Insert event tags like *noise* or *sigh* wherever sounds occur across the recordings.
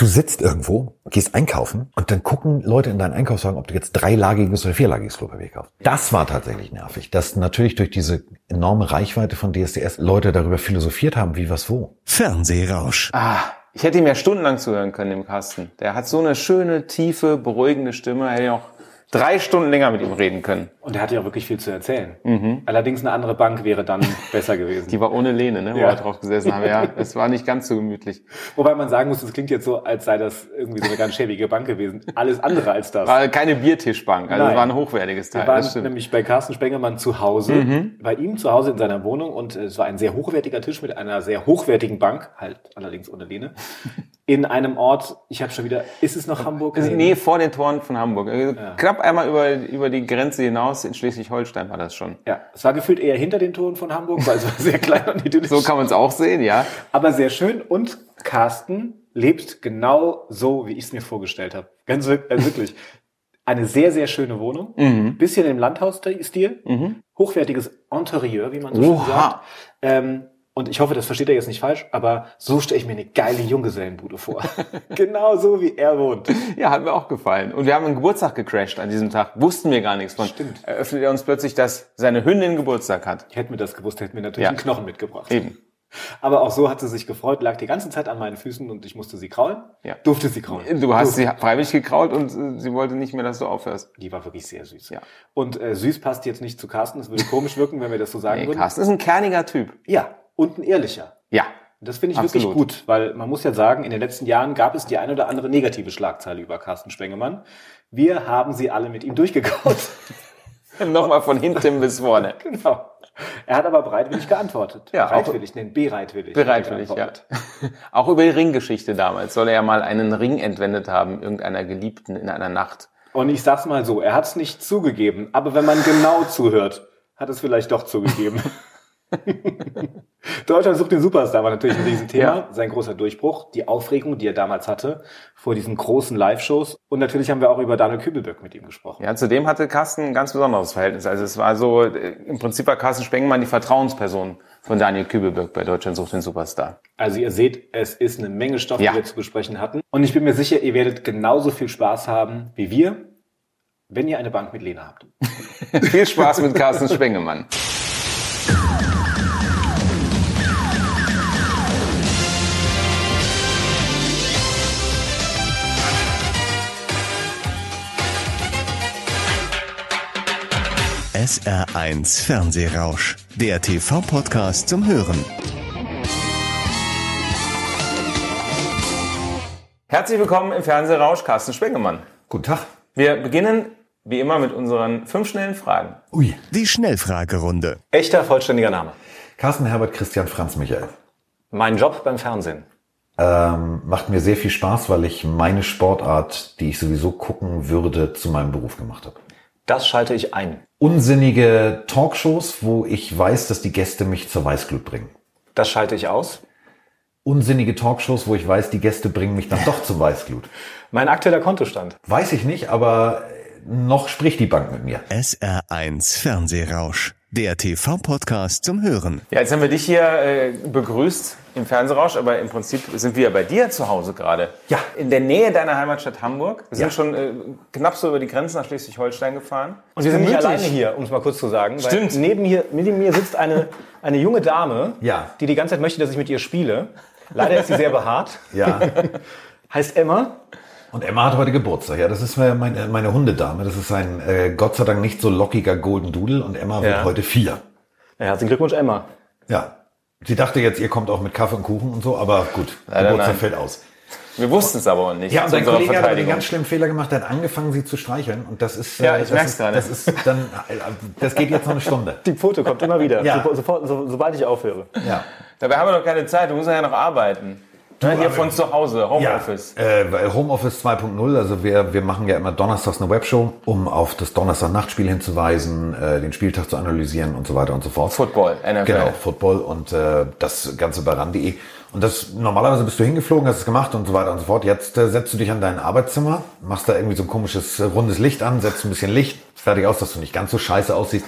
Du sitzt irgendwo, gehst einkaufen und dann gucken Leute in deinen Einkaufswagen, ob du jetzt dreilagiges oder vierlagiges Klopapier kaufst. Das war tatsächlich nervig, dass natürlich durch diese enorme Reichweite von DSDS Leute darüber philosophiert haben, wie was wo. Fernsehrausch. Ah, ich hätte ihm ja stundenlang zuhören können, dem Carsten. Der hat so eine schöne, tiefe, beruhigende Stimme. Hätte ich auch drei Stunden länger mit ihm reden können. Und er hatte ja auch wirklich viel zu erzählen. Allerdings eine andere Bank wäre dann *laughs* besser gewesen. Die war ohne Lehne, ne, wo Ja. wir drauf gesessen haben. Ja, es war nicht ganz so gemütlich. Wobei man sagen muss, es klingt jetzt so, als sei das irgendwie so eine ganz schäbige Bank gewesen. Alles andere als das. War keine Biertischbank, also Nein. war ein hochwertiges Teil. Wir waren nämlich bei Carsten Spengemann zu Hause, Mhm. bei ihm zu Hause in seiner Wohnung und es war ein sehr hochwertiger Tisch mit einer sehr hochwertigen Bank, halt allerdings ohne Lehne, *laughs* in einem Ort, ich habe schon wieder, ist es noch Hamburg? Also, nee, vor den Toren von Hamburg. Also Knapp einmal über, über die Grenze hinaus in Schleswig-Holstein war das schon. Ja, es war gefühlt eher hinter den Toren von Hamburg, weil es war sehr *laughs* klein und idyllisch. So kann man es auch sehen, ja. aber sehr schön und Carsten lebt genau so, wie ich es mir vorgestellt habe. Ganz äh, wirklich. Eine sehr, sehr schöne Wohnung. Mhm. Bisschen im Landhausstil. Hochwertiges Interieur, wie man so schön Oha. sagt. Ähm, und ich hoffe, das versteht er jetzt nicht falsch, aber so stelle ich mir eine geile Junggesellenbude vor. *laughs* genau so, wie er wohnt. Ja, hat mir auch gefallen. Und wir haben einen Geburtstag gecrashed an diesem Tag. Wussten wir gar nichts von. Stimmt. Eröffnet er uns plötzlich, dass seine Hündin Geburtstag hat. Hätten wir das gewusst, hätten wir natürlich Ja. einen Knochen mitgebracht. Eben. Aber auch so hat sie sich gefreut, lag die ganze Zeit an meinen Füßen und ich musste sie kraulen. Ja. Durfte sie kraulen. Du hast Durfte. sie freiwillig gekrault und äh, sie wollte nicht mehr, dass du aufhörst. Die war wirklich sehr süß. Ja. Und äh, süß passt jetzt nicht zu Carsten. Es würde komisch wirken, wenn wir das so sagen Nee, würden. Carsten ist ein kerniger Typ. Ja, und ein ehrlicher. Ja. Das finde ich Absolut. wirklich gut, weil man muss ja sagen, in den letzten Jahren gab es die ein oder andere negative Schlagzeile über Carsten Spengemann. Wir haben sie alle mit ihm durchgekaut. *laughs* Nochmal von hinten bis vorne. *laughs* genau. Er hat aber bereitwillig geantwortet. Ja, bereitwillig, nein, bereitwillig. Bereitwillig, ja. *laughs* Auch über die Ringgeschichte damals soll er ja mal einen Ring entwendet haben, irgendeiner Geliebten in einer Nacht. Und ich sag's mal so, er hat es nicht zugegeben, aber wenn man genau zuhört, hat es vielleicht doch zugegeben. *laughs* Deutschland sucht den Superstar war natürlich ein Riesenthema. Ja. Sein großer Durchbruch, die Aufregung, die er damals hatte vor diesen großen Live-Shows. Und natürlich haben wir auch über Daniel Kübelböck mit ihm gesprochen. Ja, zudem hatte Carsten ein ganz besonderes Verhältnis. Also es war so, äh, im Prinzip war Carsten Spengemann die Vertrauensperson von Daniel Kübelberg bei Deutschland sucht den Superstar. Also ihr seht, es ist eine Menge Stoff, Ja. die wir zu besprechen hatten. Und ich bin mir sicher, ihr werdet genauso viel Spaß haben wie wir, wenn ihr eine Bank mit Lena habt. *laughs* Viel Spaß mit Carsten Spengemann. SR1 Fernsehrausch, der TV-Podcast zum Hören. Herzlich willkommen im Fernsehrausch Carsten Spengemann. Guten Tag. Wir beginnen wie immer mit unseren fünf schnellen Fragen. Ui. Die Schnellfragerunde. Echter, vollständiger Name. Carsten Herbert Christian Franz Michael. Mein Job beim Fernsehen. Ähm, macht mir sehr viel Spaß, weil ich meine Sportart, die ich sowieso gucken würde, zu meinem Beruf gemacht habe. Das schalte ich ein. Unsinnige Talkshows, wo ich weiß, dass die Gäste mich zur Weißglut bringen. Das schalte ich aus. Unsinnige Talkshows, wo ich weiß, die Gäste bringen mich dann doch zur Weißglut. *laughs* Mein aktueller Kontostand. Weiß ich nicht, aber noch spricht die Bank mit mir. SR1 Fernsehrausch, der TV-Podcast zum Hören. Ja, jetzt haben wir dich hier äh, begrüßt im Fernsehrausch, aber im Prinzip sind wir ja bei dir zu Hause gerade. Ja. In der Nähe deiner Heimatstadt Hamburg. Wir sind Ja. schon äh, knapp so über die Grenze nach Schleswig-Holstein gefahren. Und wir sind nicht alleine hier, um es mal kurz zu sagen. weil Stimmt. Neben, hier, neben mir sitzt eine, eine junge Dame, Ja. die die ganze Zeit möchte, dass ich mit ihr spiele. Leider ist sie sehr behaart. Ja. *laughs* Heißt Emma. Und Emma hat heute Geburtstag. Ja, das ist meine, meine Hundedame. Das ist ein äh, Gott sei Dank nicht so lockiger Golden Doodle und Emma wird Ja. heute vier. Ja, herzlichen Glückwunsch, Emma. Ja. Sie dachte jetzt, ihr kommt auch mit Kaffee und Kuchen und so, aber gut, Leider Geburtstag nein. fällt aus. Wir wussten es aber nicht. Ja, und unserer Kollege hat einen ganz schlimmen Fehler gemacht. Der hat angefangen, sie zu streicheln und das ist, Ja, äh, ich das merk's ist, gerade. Das ist dann, das geht jetzt noch eine Stunde. Die Foto kommt immer wieder, Ja. so, sofort, so, sobald ich aufhöre. Ja. Dabei haben wir noch keine Zeit, du musst ja noch arbeiten. Ne, hier aber- von zu Hause, Homeoffice. Ja, äh, Homeoffice 2.0, also wir, wir machen ja immer donnerstags eine Webshow, um auf das Donnerstag-Nachtspiel hinzuweisen, äh, den Spieltag zu analysieren und so weiter und so fort. Football, NFL. Genau, Football und äh, das Ganze bei ran.de. Und das normalerweise bist du hingeflogen, hast es gemacht und so weiter und so fort. Jetzt äh, setzt du dich an dein Arbeitszimmer, machst da irgendwie so ein komisches äh, rundes Licht an, setzt ein bisschen Licht, fertig aus, dass du nicht ganz so scheiße aussiehst.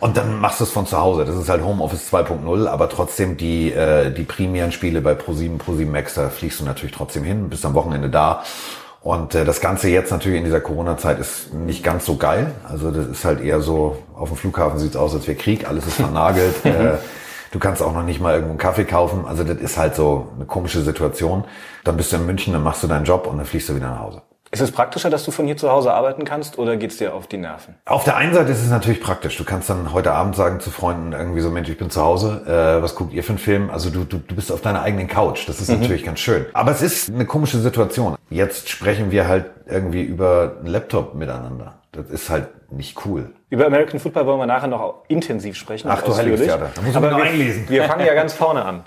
Und dann machst du es von zu Hause. Das ist halt Homeoffice 2.0, aber trotzdem die, äh, die primären Spiele bei Pro7, Pro7 Max, da fliegst du natürlich trotzdem hin, bist am Wochenende da. Und äh, das Ganze jetzt natürlich in dieser Corona-Zeit ist nicht ganz so geil. Also das ist halt eher so, auf dem Flughafen sieht's aus, als wäre Krieg, alles ist vernagelt. *laughs* äh, du kannst auch noch nicht mal irgendwo einen Kaffee kaufen. Also das ist halt so eine komische Situation. Dann bist du in München, dann machst du deinen Job und dann fliegst du wieder nach Hause. Ist es praktischer, dass du von hier zu Hause arbeiten kannst oder geht's dir auf die Nerven? Auf der einen Seite ist es natürlich praktisch. Du kannst dann heute Abend sagen zu Freunden irgendwie so, Mensch, ich bin zu Hause, äh, was guckt ihr für einen Film? Also du, du, du bist auf deiner eigenen Couch. Das ist natürlich ganz schön. Aber es ist eine komische Situation. Jetzt sprechen wir halt irgendwie über einen Laptop miteinander. Das ist halt nicht cool. Über American Football wollen wir nachher noch intensiv sprechen. Ach du heiliges Jahr, da muss ich Aber wir, einlesen. wir fangen ja *laughs* ganz vorne an.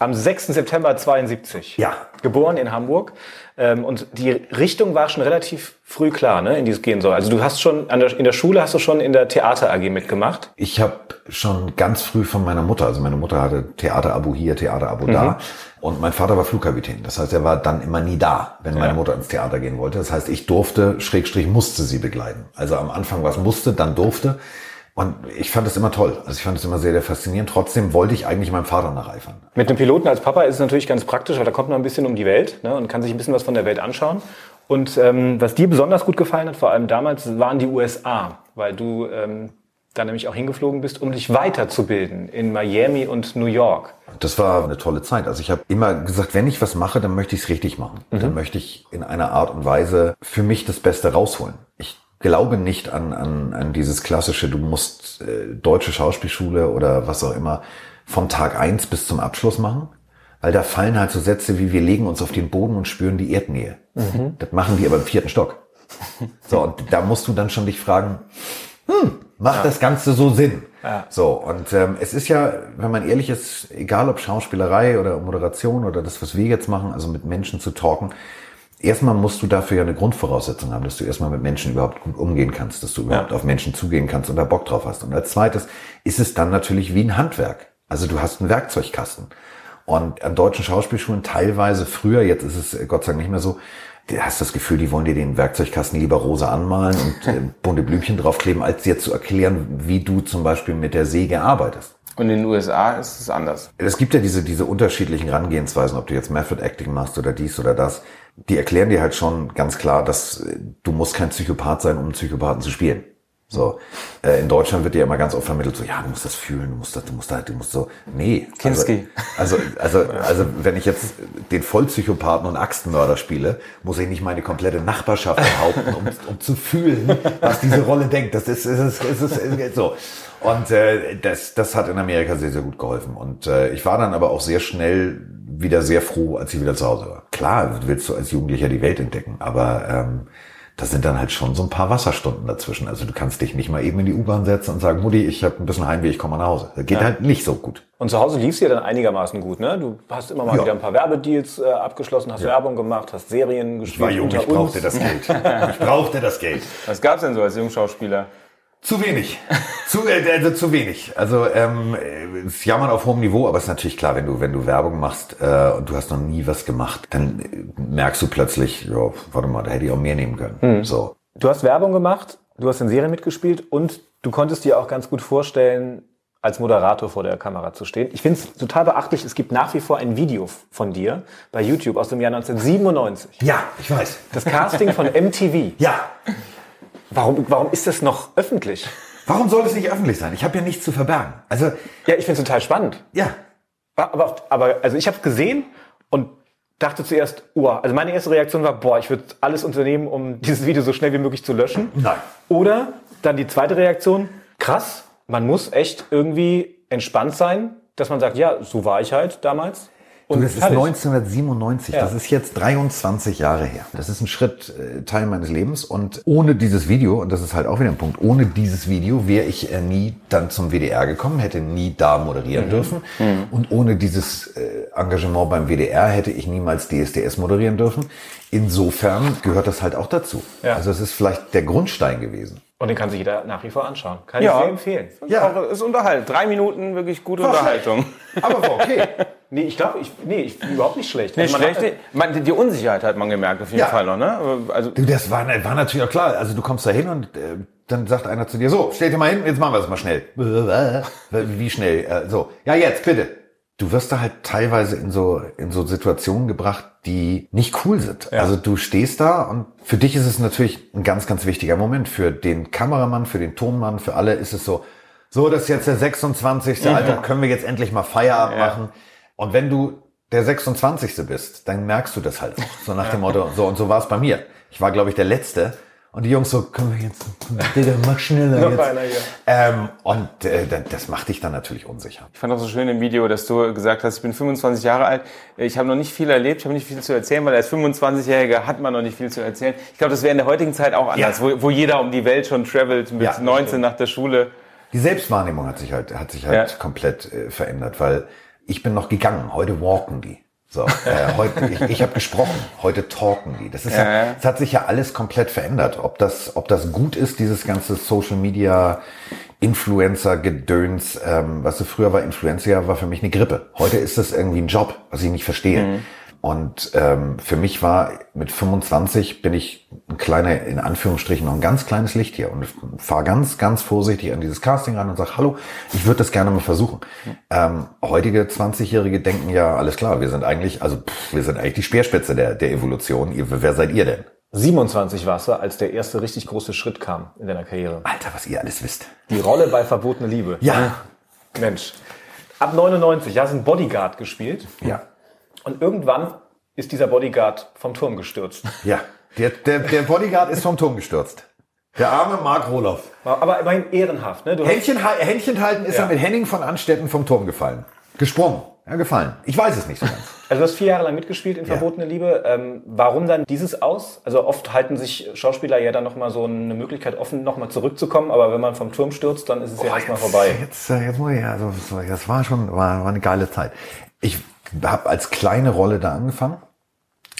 Am 6. September 72. Ja. Geboren in Hamburg. Ähm, und die Richtung war schon relativ früh klar, ne, in die es gehen soll. Also du hast schon, der, in der Schule hast du schon in der Theater AG mitgemacht. Ich habe schon ganz früh von meiner Mutter, also meine Mutter hatte Theaterabo hier, Theaterabo da. Und mein Vater war Flugkapitän. Das heißt, er war dann immer nie da, wenn meine Ja. Mutter ins Theater gehen wollte. Das heißt, ich durfte, Schrägstrich, musste sie begleiten. Also am Anfang war es musste, dann durfte. Und ich fand es immer toll. Also ich fand es immer sehr, sehr faszinierend. Trotzdem wollte ich eigentlich meinem Vater nacheifern. Mit einem Piloten als Papa ist es natürlich ganz praktisch, weil da kommt man ein bisschen um die Welt ne, und kann sich ein bisschen was von der Welt anschauen. Und ähm, was dir besonders gut gefallen hat, vor allem damals, waren die USA, weil du ähm, da nämlich auch hingeflogen bist, um dich weiterzubilden in Miami und New York. Das war eine tolle Zeit. Also ich habe immer gesagt, wenn ich was mache, dann möchte ich es richtig machen. Dann möchte ich in einer Art und Weise für mich das Beste rausholen. Ich glaube nicht an, an, an dieses klassische, du musst äh, deutsche Schauspielschule oder was auch immer von Tag eins bis zum Abschluss machen. Weil da fallen halt so Sätze wie wir legen uns auf den Boden und spüren die Erdnähe. Das machen die aber im vierten Stock. So, und da musst du dann schon dich fragen, hm, macht das Ganze so Sinn? So, und ähm, es ist ja, wenn man ehrlich ist, egal ob Schauspielerei oder Moderation oder das, was wir jetzt machen, also mit Menschen zu talken, erstmal musst du dafür ja eine Grundvoraussetzung haben, dass du erstmal mit Menschen überhaupt gut umgehen kannst, dass du überhaupt auf Menschen zugehen kannst und da Bock drauf hast. Und als zweites ist es dann natürlich wie ein Handwerk. Also du hast einen Werkzeugkasten. Und an deutschen Schauspielschulen teilweise früher, jetzt ist es äh, Gott sei Dank nicht mehr so, du hast das Gefühl, die wollen dir den Werkzeugkasten lieber rosa anmalen und äh, bunte Blümchen draufkleben, als dir zu erklären, wie du zum Beispiel mit der Säge arbeitest. Und in den USA ist es anders. Es gibt ja diese, diese unterschiedlichen Herangehensweisen, ob du jetzt Method Acting machst oder dies oder das. Die erklären dir halt schon ganz klar, dass äh, du musst kein Psychopath sein, um einen Psychopathen zu spielen. So, äh, in Deutschland wird dir immer ganz oft vermittelt, so, ja, du musst das fühlen, du musst das, du musst halt, du musst so, nee. Kinski. Also, also, also, also, wenn ich jetzt den Vollpsychopathen und Axtmörder spiele, muss ich nicht meine komplette Nachbarschaft behaupten, um, um zu fühlen, was diese Rolle denkt. Das ist, ist, ist, ist, ist, ist so. Und äh, das, das hat in Amerika sehr, sehr gut geholfen. Und äh, ich war dann aber auch sehr schnell wieder sehr froh, als ich wieder zu Hause war. Klar, willst du als Jugendlicher die Welt entdecken, aber ähm, da sind dann halt schon so ein paar Wasserstunden dazwischen. Also du kannst dich nicht mal eben in die U-Bahn setzen und sagen, Mutti, ich habe ein bisschen Heimweh, ich komme mal nach Hause. Das geht halt nicht so gut. Und zu Hause lief es ja dann einigermaßen gut, ne? Du hast immer mal Ja. wieder ein paar Werbedeals äh, abgeschlossen, hast Werbung gemacht, hast Serien gespielt. Ich war jung, ich brauchte das Geld. *laughs* Ich brauchte das Geld. Was gab's denn so als Jungschauspieler? Zu wenig. Zu, äh, also zu wenig. Also ähm, äh, es jammern auf hohem Niveau, aber es ist natürlich klar, wenn du wenn du Werbung machst äh, und du hast noch nie was gemacht, dann äh, merkst du plötzlich, ja, warte mal, da hätte ich auch mehr nehmen können. So. Du hast Werbung gemacht, du hast in Serien mitgespielt und du konntest dir auch ganz gut vorstellen, als Moderator vor der Kamera zu stehen. Ich finde es total beachtlich, es gibt nach wie vor ein Video von dir bei YouTube aus dem Jahr 1997. Ja, ich weiß. Das Casting von MTV. Ja. Warum, warum ist das noch öffentlich? Warum soll es nicht öffentlich sein? Ich habe ja nichts zu verbergen. Also Ja, ich finde es total spannend. ja, Aber, aber also ich habe gesehen und dachte zuerst, oh, also meine erste Reaktion war, boah, ich würde alles unternehmen, um dieses Video so schnell wie möglich zu löschen. Nein. Oder dann die zweite Reaktion, krass, man muss echt irgendwie entspannt sein, dass man sagt, ja, so war ich halt damals. Du, das ist fertig. 1997, Ja. das ist jetzt 23 Jahre her. Das ist ein Schritt, äh, Teil meines Lebens und ohne dieses Video, und das ist halt auch wieder ein Punkt, ohne dieses Video wäre ich äh, nie dann zum WDR gekommen, hätte nie da moderieren Mhm. dürfen und ohne dieses äh, Engagement beim WDR hätte ich niemals DSDS moderieren dürfen. Insofern gehört das halt auch dazu. Ja. Also es ist vielleicht der Grundstein gewesen. Und den kann sich jeder nach wie vor anschauen. Kann Ja. ich sehr empfehlen. Ja. Auch, ist Unterhalt. Drei Minuten wirklich gute Unterhaltung. Aber war okay. *laughs* Nee, ich glaube, ich, nee, ich, überhaupt nicht schlecht. Nicht Also man schlecht. hat- Man, die Unsicherheit hat man gemerkt, auf jeden Ja. Fall noch, ne? Also, Du, das war, war natürlich auch klar. Also du kommst da hin und äh, dann sagt einer zu dir, so, stell dir mal hin, jetzt machen wir das mal schnell. *laughs* Wie schnell? Äh, so, ja jetzt, bitte. Du wirst da halt teilweise in so, in so Situationen gebracht, die nicht cool sind. Also du stehst da und für dich ist es natürlich ein ganz, ganz wichtiger Moment. Für den Kameramann, für den Tonmann, für alle ist es so, so, das ist jetzt der 26. Alter, können wir jetzt endlich mal Feierabend Ja. machen. Und wenn du der 26. bist, dann merkst du das halt auch. So nach dem Motto, so und so war es bei mir. Ich war, glaube ich, der Letzte. Und die Jungs so, können wir jetzt, mach schneller jetzt. Ähm, und äh, da- das macht dich dann natürlich unsicher. Ich fand auch so schön im Video, dass du gesagt hast, ich bin 25 Jahre alt, ich habe noch nicht viel erlebt, ich habe nicht viel zu erzählen, weil als 25-Jähriger hat man noch nicht viel zu erzählen. Ich glaube, das wäre in der heutigen Zeit auch anders, Ja. wo, wo jeder um die Welt schon travelt mit Ja, 19 nach der Schule. Die Selbstwahrnehmung hat sich halt, hat sich halt Ja. komplett äh, verändert, weil ich bin noch gegangen. Heute walken die. So, äh, heute, ich, ich habe gesprochen. Heute talken die. Das ist ja, Ja, es hat sich ja alles komplett verändert. Ob das, ob das gut ist, dieses ganze Social Media Influencer-Gedöns, ähm, was du früher war, Influencer war für mich eine Grippe. Heute ist das irgendwie ein Job, was ich nicht verstehe. Mhm. Und ähm, für mich war mit 25 bin ich ein kleiner, in Anführungsstrichen, noch ein ganz kleines Licht hier und fahre ganz, ganz vorsichtig an dieses Casting ran und sag, hallo, ich würde das gerne mal versuchen. Ähm, heutige 20-Jährige denken ja, alles klar, wir sind eigentlich, also pff, wir sind eigentlich die Speerspitze der, der Evolution. Ihr, wer seid ihr denn? 27 warst du, als der erste richtig große Schritt kam in deiner Karriere. Alter, was ihr alles wisst. Die Rolle bei Verbotene Liebe. Ja, Mensch. Ab 99 hast du einen Bodyguard gespielt ja, und irgendwann ist dieser Bodyguard vom Turm gestürzt. ja. Der, der, der Bodyguard ist vom Turm gestürzt. Der arme Mark Roloff. Aber immerhin ehrenhaft, ne? Du hast, Händchen, Händchen halten ist Ja. er mit Henning von Anstetten vom Turm gefallen. Gesprungen. Ja, gefallen. Ich weiß es nicht so ganz. also du hast vier Jahre lang mitgespielt in Ja. Verbotene Liebe. Ähm, warum dann dieses aus? Also oft halten sich Schauspieler ja dann nochmal so eine Möglichkeit offen, nochmal zurückzukommen, aber wenn man vom Turm stürzt, dann ist es ja erstmal vorbei. Jetzt, äh, jetzt muss ich, also, das war schon, war, war eine geile Zeit. Ich habe als kleine Rolle da angefangen.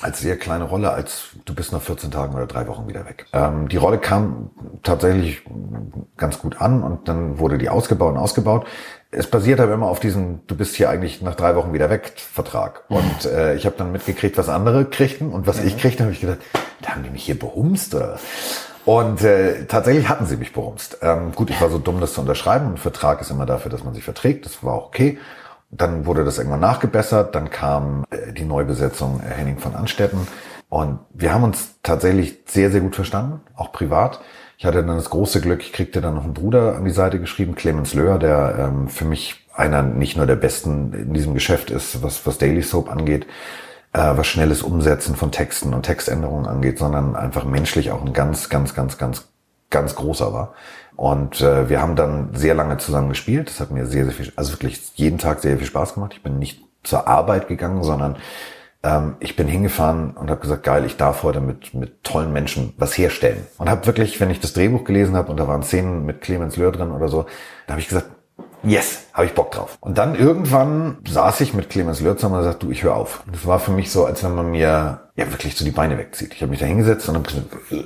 Als sehr kleine Rolle, als du bist nach 14 Tagen oder drei Wochen wieder weg. Ähm, die Rolle kam tatsächlich ganz gut an und dann wurde die ausgebaut und ausgebaut. Es basiert aber immer auf diesem, du bist hier eigentlich nach drei Wochen wieder weg, Vertrag. Und äh, ich habe dann mitgekriegt, was andere kriegten und was ich kriegte, habe ich gedacht, da haben die mich hier behumst oder was? Und äh, tatsächlich hatten sie mich berumst. Ähm, gut, ich war so dumm, das zu unterschreiben. Ein Vertrag ist immer dafür, dass man sich verträgt. Das war auch okay. Dann wurde das irgendwann nachgebessert. Dann kam äh, die Neubesetzung äh, Henning von Anstetten. Und wir haben uns tatsächlich sehr, sehr gut verstanden, auch privat. Ich hatte dann das große Glück, ich kriegte dann noch einen Bruder an die Seite geschrieben, Clemens Löhr, der ähm, für mich einer nicht nur der Besten in diesem Geschäft ist, was, was Daily Soap angeht, äh, was schnelles Umsetzen von Texten und Textänderungen angeht, sondern einfach menschlich auch ein ganz, ganz, ganz, ganz, ganz großer war. Und äh, wir haben dann sehr lange zusammen gespielt. Das hat mir sehr, sehr viel, also wirklich jeden Tag sehr viel Spaß gemacht. Ich bin nicht zur Arbeit gegangen, sondern ähm, ich bin hingefahren und habe gesagt, geil, ich darf heute mit, mit tollen Menschen was herstellen. Und habe wirklich, wenn ich das Drehbuch gelesen habe und da waren Szenen mit Clemens Löhr drin oder so, da habe ich gesagt, yes, habe ich Bock drauf. Und dann irgendwann saß ich mit Clemens zusammen und gesagt, du, ich höre auf. Und das war für mich so, als wenn man mir ja wirklich so die Beine wegzieht. Ich habe mich da hingesetzt und habe gesagt, äh,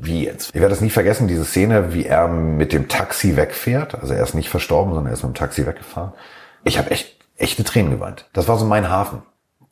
wie jetzt? Ich werde das nie vergessen, diese Szene, wie er mit dem Taxi wegfährt. Also er ist nicht verstorben, sondern er ist mit dem Taxi weggefahren. Ich habe echt echte Tränen geweint. Das war so mein Hafen.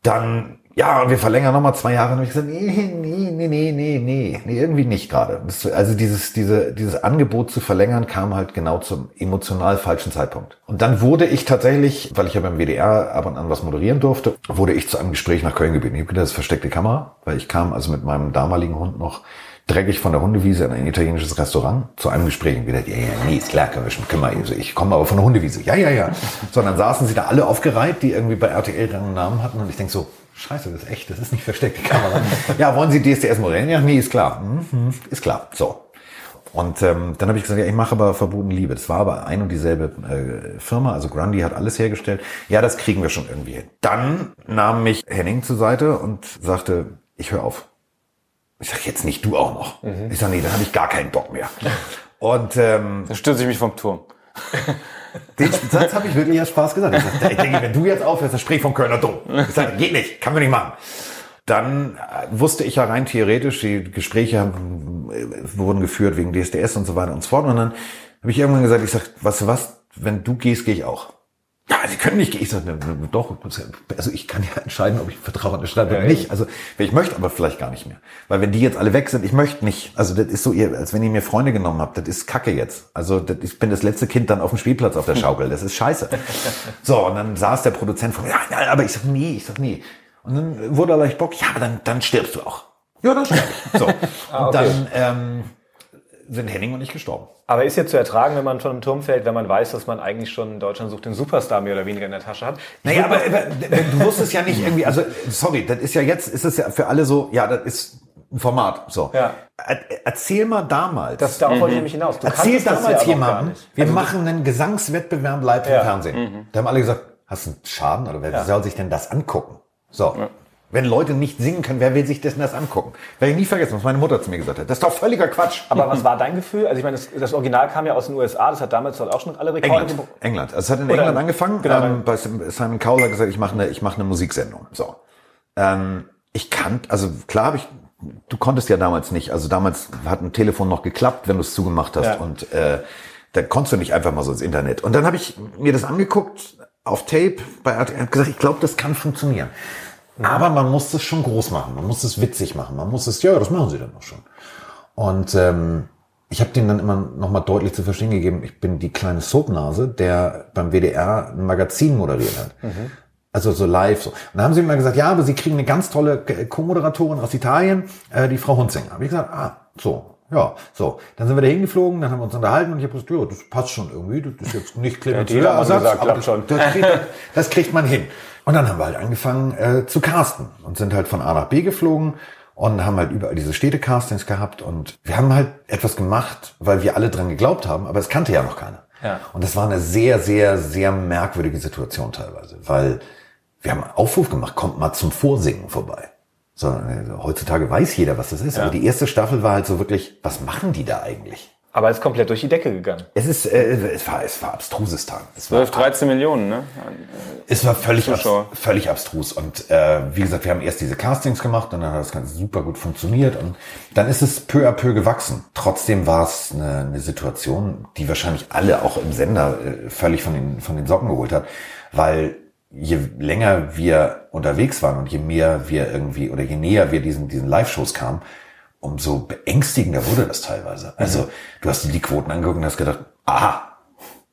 Dann, ja, wir verlängern nochmal zwei Jahre. Und ich gesagt, nee, nee, nee, nee, nee, nee, nee, irgendwie nicht gerade. Also dieses, diese, dieses Angebot zu verlängern kam halt genau zum emotional falschen Zeitpunkt. Und dann wurde ich tatsächlich, weil ich ja beim WDR ab und an was moderieren durfte, wurde ich zu einem Gespräch nach Köln gebeten. Ich habe gedacht, das ist versteckte Kamera, weil ich kam also mit meinem damaligen Hund noch dreckig von der Hundewiese in ein italienisches Restaurant zu einem Gespräch und wieder, ja, ja, nee, ist klar, können wir schon, also ich komme aber von der Hundewiese. Ja, ja, ja. So, dann saßen sie da alle aufgereiht, die irgendwie bei RTL und Namen hatten und ich denk so, scheiße, das ist echt, das ist nicht versteckte Kamera. ja, wollen Sie DSDS moderieren? Ja, nee, ist klar. Mhm, ist klar. So. Und ähm, dann habe ich gesagt, ja, ich mache aber Verboten Liebe. Das war aber ein und dieselbe äh, Firma, also Grundy hat alles hergestellt. Ja, das kriegen wir schon irgendwie hin. Dann nahm mich Henning zur Seite und sagte, ich höre auf. Ich sag jetzt nicht du auch noch. Ich sag nee, dann habe ich gar keinen Bock mehr. Und ähm, Da stürze ich mich vom Turm. *laughs* den Satz habe ich wirklich aus Spaß gesagt. Ich, sag, ich denke, wenn du jetzt aufhörst, dann sprich vom Kölner Dom. Ich sage, geht nicht, kann man nicht machen. Dann äh, wusste ich ja rein theoretisch, die Gespräche äh, wurden geführt wegen DSDS und so weiter und so fort. Und dann habe ich irgendwann gesagt, ich sag, du was, wenn du gehst, gehe ich auch. Ja, Sie können nicht gehen. Ich sage, ne, ne, doch, also ich kann ja entscheiden, ob ich Vertrauen unterschreibe oder nicht. Also ich möchte aber vielleicht gar nicht mehr. Weil wenn die jetzt alle weg sind, ich möchte nicht. Also das ist so, als wenn ihr mir Freunde genommen habt, das ist Kacke jetzt. Also das, ich bin das letzte Kind dann auf dem Spielplatz auf der *laughs* Schaukel. Das ist scheiße. So, und dann saß der Produzent vor mir, ja, ja, aber ich sag nee, ich sag nee. Und dann wurde er leicht Bock, ja, aber dann, dann stirbst du auch. Ja, dann sterbe ich. So. *laughs* Ah, Und okay. dann ähm, sind Henning und ich gestorben. Aber ist jetzt zu ertragen, wenn man von einem Turm fällt, wenn man weiß, dass man eigentlich schon in Deutschland sucht den Superstar mehr oder weniger in der Tasche hat? Naja, aber, aber du wusstest ja nicht irgendwie, also sorry, das ist ja jetzt, ist es ja für alle so, ja, das ist ein Format. So. Ja. Er, erzähl mal damals. Das, darauf wollte ich nämlich hinaus. Du erzähl damals ja jemandem, wir Also, machen einen Gesangswettbewerb live im Ja. Fernsehen. Da haben alle gesagt, hast du einen Schaden oder wer Ja. soll sich denn das angucken? So. Wenn Leute nicht singen können, wer will sich das denn das angucken? Werde ich nie vergessen, was meine Mutter zu mir gesagt hat. Das ist doch völliger Quatsch. Aber was war dein Gefühl? Also ich meine, das, das Original kam ja aus den USA, das hat damals dort auch schon alle Rekorde England. gebrochen. England. Also es hat in Oder- England angefangen. Genau. ähm, bei Simon Cowell hat gesagt, ich mache eine, ich mache eine Musiksendung. So. Ähm, ich kann, also klar habe ich, du konntest ja damals nicht. Also damals hat ein Telefon noch geklappt, wenn du es zugemacht hast. Ja. Und äh, da konntest du nicht einfach mal so ins Internet. Und dann habe ich mir das angeguckt auf Tape bei RTL und gesagt, ich glaube, das kann funktionieren. Aber man muss es schon groß machen, man muss es witzig machen, man muss es, ja, das machen sie dann auch schon. Und ähm, ich habe denen dann immer nochmal deutlich zu verstehen gegeben, ich bin die kleine Soapnase, der beim WDR ein Magazin moderiert hat. Also so live so. Und dann haben sie mir gesagt, ja, aber sie kriegen eine ganz tolle Co-Moderatorin aus Italien, äh, die Frau Hunzinger. Habe ich gesagt, ah, so, ja, so. Dann sind wir da hingeflogen, dann haben wir uns unterhalten und ich habe gesagt, ja, das passt schon irgendwie, das ist jetzt nicht *laughs* die haben Ersatz, gesagt, aber das. Das, kriegt, das kriegt man hin. Und dann haben wir halt angefangen äh, zu casten und sind halt von A nach B geflogen und haben halt überall diese Städte-Castings gehabt und wir haben halt etwas gemacht, weil wir alle dran geglaubt haben, aber es kannte ja noch keiner. Ja. Und das war eine sehr, sehr, sehr merkwürdige Situation teilweise, weil wir haben einen Aufruf gemacht, kommt mal zum Vorsingen vorbei. So, also heutzutage weiß jeder, was das ist, aber die erste Staffel war halt so wirklich, was machen die da eigentlich? Aber es ist komplett durch die Decke gegangen. Es ist, äh, es war, es war abstruses Tag. Es war 12, 13 Millionen, ne? Es war völlig, abs völlig abstrus. Und äh, wie gesagt, wir haben erst diese Castings gemacht und dann hat das Ganze super gut funktioniert. Und dann ist es peu à peu gewachsen. Trotzdem war es eine, eine Situation, die wahrscheinlich alle auch im Sender äh, völlig von den, von den Socken geholt hat. Weil je länger wir unterwegs waren und je mehr wir irgendwie oder je näher wir diesen, diesen Live-Shows kamen, umso beängstigender wurde das teilweise. Also du hast dir die Quoten angeguckt und hast gedacht, aha,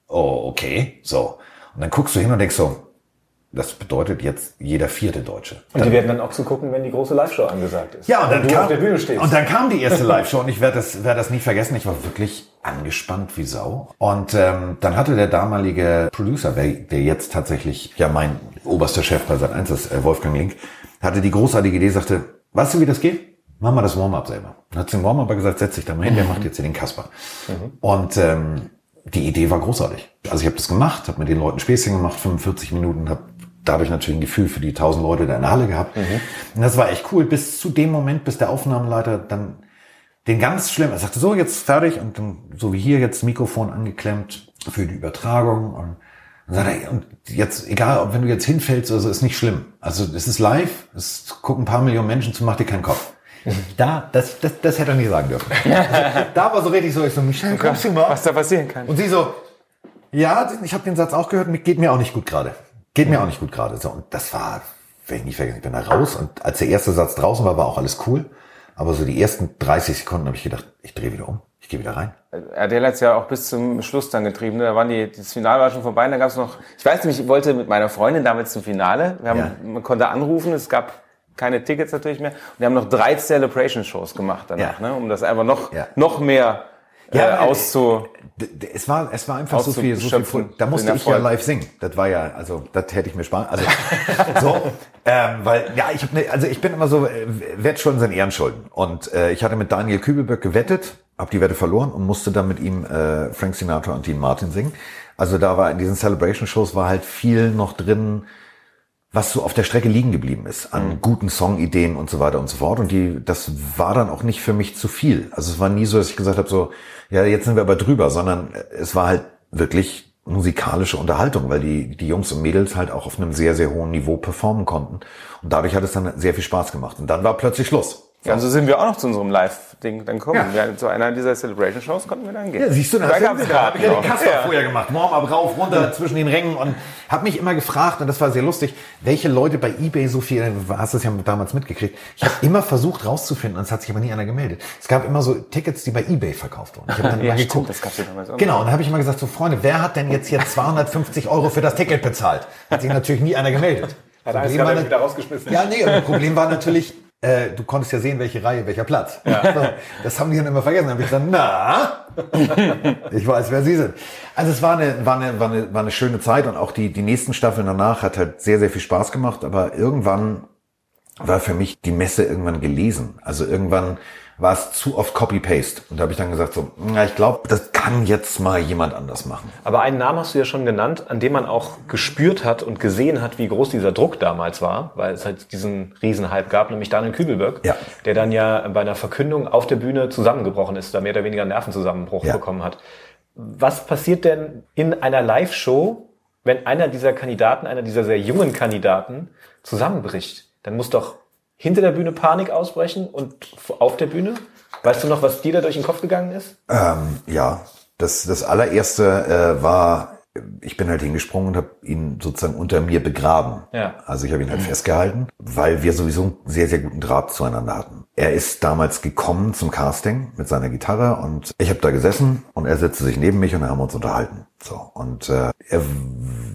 oh, okay, so. Und dann guckst du hin und denkst so, das bedeutet jetzt jeder vierte Deutsche. Und die werden dann auch zu gucken, wenn die große Live-Show angesagt ist. Ja, und dann, du kam, auf der Bühne stehst. und dann kam die erste Live-Show und ich werde das, werde das nie vergessen. Ich war wirklich angespannt wie Sau. Und ähm, dann hatte der damalige Producer, der, der jetzt tatsächlich ja mein oberster Chef bei Sat1 ist, äh, Wolfgang Link, hatte die großartige Idee, sagte, weißt du, wie das geht? Mach mal das Warm-up selber. Dann hat sie den Warm-up gesagt, setz dich da mal hin, der macht jetzt hier den Kasper. Und ähm, die Idee war großartig. Also ich habe das gemacht, habe mit den Leuten Späßchen gemacht, 45 Minuten, habe dadurch natürlich ein Gefühl für die 1000 Leute da in der Halle gehabt. Und das war echt cool, bis zu dem Moment, bis der Aufnahmeleiter dann den ganz schlimm, er sagte so, jetzt fertig und dann, so wie hier jetzt Mikrofon angeklemmt für die Übertragung und dann sagt er, und jetzt, egal, ob wenn du jetzt hinfällst, also ist nicht schlimm. Also es ist live, es gucken ein paar Millionen Menschen zu, mach dir keinen Kopf. Da, das, das, das hätte er nicht sagen dürfen. da war so richtig so, ich so, Michelle, kommst du mal? Was da passieren kann. Und sie so, ja, ich habe den Satz auch gehört, geht mir auch nicht gut gerade. Geht mir auch nicht gut gerade. So, und das war, wenn ich nie vergessen, ich bin da raus und als der erste Satz draußen war, war auch alles cool. Aber so die ersten 30 Sekunden habe ich gedacht, ich drehe wieder um, ich gehe wieder rein. RTL hat ja auch bis zum Schluss dann getrieben. Ne? Da waren die, das Finale war schon vorbei. Dann gab es noch, ich weiß nicht, ich wollte mit meiner Freundin damals zum Finale. Wir haben, Ja. Man konnte anrufen, es gab keine Tickets natürlich mehr. Und wir haben noch drei Celebration-Shows gemacht danach, Ja. ne? um das einfach noch, Ja. noch mehr Ja, äh, weil- auszu... Es war, es war einfach so viel, so viel, da musste ich ja live singen. Das war ja, also, das hätte ich mir sparen. Also, *laughs* so, ähm, weil, ja, ich habe ne, also ich bin immer so, äh, Wett schulden sind Ehrenschulden. Und äh, ich hatte mit Daniel Kübelböck gewettet, habe die Wette verloren und musste dann mit ihm äh, Frank Sinatra und Dean Martin singen. Also da war in diesen Celebration-Shows war halt viel noch drin, was so auf der Strecke liegen geblieben ist an guten Songideen und so weiter und so fort. Und die, das war dann auch nicht für mich zu viel. Also es war nie so, dass ich gesagt habe, so, ja, jetzt sind wir aber drüber, sondern es war halt wirklich musikalische Unterhaltung, weil die, die Jungs und Mädels halt auch auf einem sehr, sehr hohen Niveau performen konnten. Und dadurch hat es dann sehr viel Spaß gemacht. Und dann war plötzlich Schluss. Ja, und so sind wir auch noch zu unserem Live-Ding dann kommen. Ja. Ja. zu einer dieser Celebration-Shows konnten wir dann gehen. Ja, siehst du, da da gab's hab ich ja Karten den. Kasper Ja. vorher gemacht. Warm-up rauf, runter zwischen den Rängen und habe mich immer gefragt, und das war sehr lustig, welche Leute bei Ebay so viel, du hast es ja damals mitgekriegt, ich habe immer versucht rauszufinden, und es hat sich aber nie einer gemeldet. Es gab immer so Tickets, die bei Ebay verkauft wurden. Ich habe dann *laughs* Ja, immer stimmt, geguckt. das gab's ja damals auch. Genau, und dann habe ich immer gesagt, so Freunde, wer hat denn jetzt hier 250 Euro für das Ticket bezahlt? Hat sich natürlich nie einer gemeldet. Hat Problem war wieder rausgeschmissen. ja, nee, und das Problem war natürlich, äh, du konntest ja sehen, welche Reihe, welcher Platz. So, das haben die dann immer vergessen. Dann habe ich gesagt, na, *laughs* ich weiß, wer Sie sind. Also es war eine, war eine, war eine, war eine schöne Zeit und auch die, die nächsten Staffeln danach hat halt sehr, sehr viel Spaß gemacht. Aber irgendwann war für mich die Messe irgendwann gelesen. Also irgendwann war es zu oft Copy-Paste. Und da habe ich dann gesagt so, na, ich glaube, das kann jetzt mal jemand anders machen. Aber einen Namen hast du ja schon genannt, an dem man auch gespürt hat und gesehen hat, wie groß dieser Druck damals war, weil es halt diesen Riesenhype gab, nämlich Daniel Kübelberg, Ja. der dann ja bei einer Verkündung auf der Bühne zusammengebrochen ist, da mehr oder weniger einen Nervenzusammenbruch Ja. bekommen hat. Was passiert denn in einer Live-Show, wenn einer dieser Kandidaten, einer dieser sehr jungen Kandidaten zusammenbricht? Dann muss doch hinter der Bühne Panik ausbrechen und auf der Bühne? Weißt du noch, was dir da durch den Kopf gegangen ist? Ähm, ja, das, das allererste äh, war, ich bin halt hingesprungen und habe ihn sozusagen unter mir begraben. Ja. Also ich habe ihn halt festgehalten, weil wir sowieso einen sehr, sehr guten Draht zueinander hatten. Er ist damals gekommen zum Casting mit seiner Gitarre und ich habe da gesessen und er setzte sich neben mich und dann haben wir uns unterhalten. So und äh, er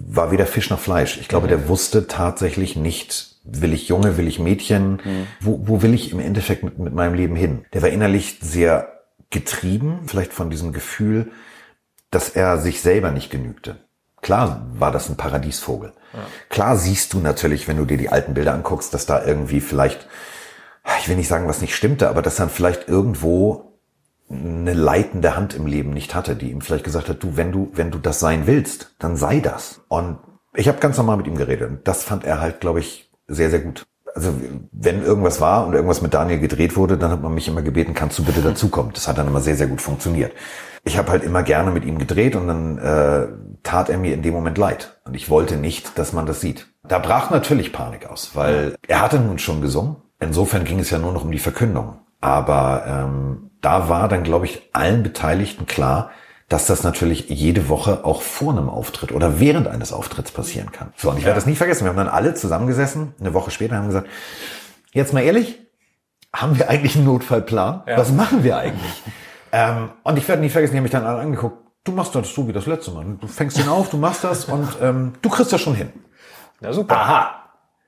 war weder Fisch noch Fleisch. Ich glaube, der wusste tatsächlich nicht, will ich Junge, will ich Mädchen, wo, wo will ich im Endeffekt mit, mit meinem Leben hin? Der war innerlich sehr getrieben, vielleicht von diesem Gefühl, dass er sich selber nicht genügte. Klar war das ein Paradiesvogel. Klar siehst du natürlich, wenn du dir die alten Bilder anguckst, dass da irgendwie vielleicht, ich will nicht sagen, was nicht stimmte, aber dass dann vielleicht irgendwo eine leitende Hand im Leben nicht hatte, die ihm vielleicht gesagt hat, du, wenn du, wenn du das sein willst, dann sei das. Und ich habe ganz normal mit ihm geredet. Und das fand er halt, glaube ich, sehr, sehr gut. Also wenn irgendwas war und irgendwas mit Daniel gedreht wurde, dann hat man mich immer gebeten, kannst du bitte dazukommen. Das hat dann immer sehr, sehr gut funktioniert. Ich habe halt immer gerne mit ihm gedreht und dann äh, tat er mir in dem Moment leid. Und ich wollte nicht, dass man das sieht. Da brach natürlich Panik aus, weil er hatte nun schon gesungen. Insofern ging es ja nur noch um die Verkündung. Aber ähm, da war dann, glaube ich, allen Beteiligten klar, dass das natürlich jede Woche auch vor einem Auftritt oder während eines Auftritts passieren kann. So, und ich werde das nie vergessen. Wir haben dann alle zusammengesessen, eine Woche später haben gesagt, jetzt mal ehrlich, haben wir eigentlich einen Notfallplan? Was machen wir eigentlich? ähm, und ich werde nie vergessen, die haben mich dann alle angeguckt, du machst das so wie das letzte Mal. Du fängst ihn auf, du machst das und ähm, du kriegst das schon hin. Na super. Aha.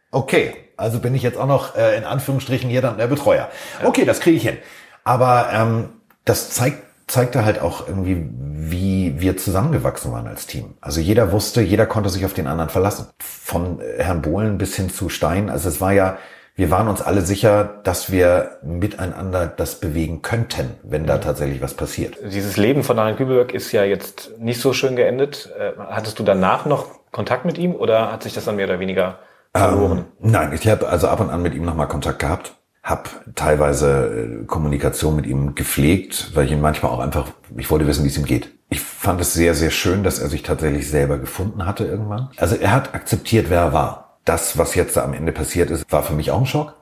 Okay, also bin ich jetzt auch noch äh, in Anführungsstrichen hier dann der Betreuer. Okay, das kriege ich hin. Aber ähm, das zeigt zeigte halt auch irgendwie, wie wir zusammengewachsen waren als Team. Also jeder wusste, jeder konnte sich auf den anderen verlassen. Von äh, Herrn Bohlen bis hin zu Stein. Also es war ja, wir waren uns alle sicher, dass wir miteinander das bewegen könnten, wenn da tatsächlich was passiert. Dieses Leben von Daniel Kübelberg ist ja jetzt nicht so schön geendet. Äh, Hattest du danach noch Kontakt mit ihm oder hat sich das dann mehr oder weniger verloren? Nein, ich habe also ab und an mit ihm nochmal Kontakt gehabt, habe teilweise äh, Kommunikation mit ihm gepflegt, weil ich ihn manchmal auch einfach, ich wollte wissen, wie es ihm geht. Ich fand es sehr, sehr schön, dass er sich tatsächlich selber gefunden hatte irgendwann. Also er hat akzeptiert, wer er war. Das, was jetzt da am Ende passiert ist, war für mich auch ein Schock,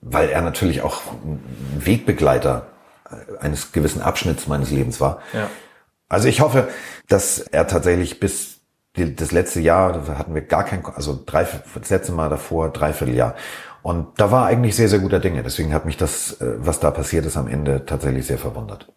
weil er natürlich auch ein Wegbegleiter äh, eines gewissen Abschnitts meines Lebens war. Ja. Also ich hoffe, dass er tatsächlich bis das letzte Jahr, da hatten wir gar kein, also drei, das letzte Mal davor, dreiviertel Jahr. Und da war eigentlich sehr, sehr guter Dinge. Deswegen hat mich das, äh, was da passiert ist, am Ende tatsächlich sehr verwundert.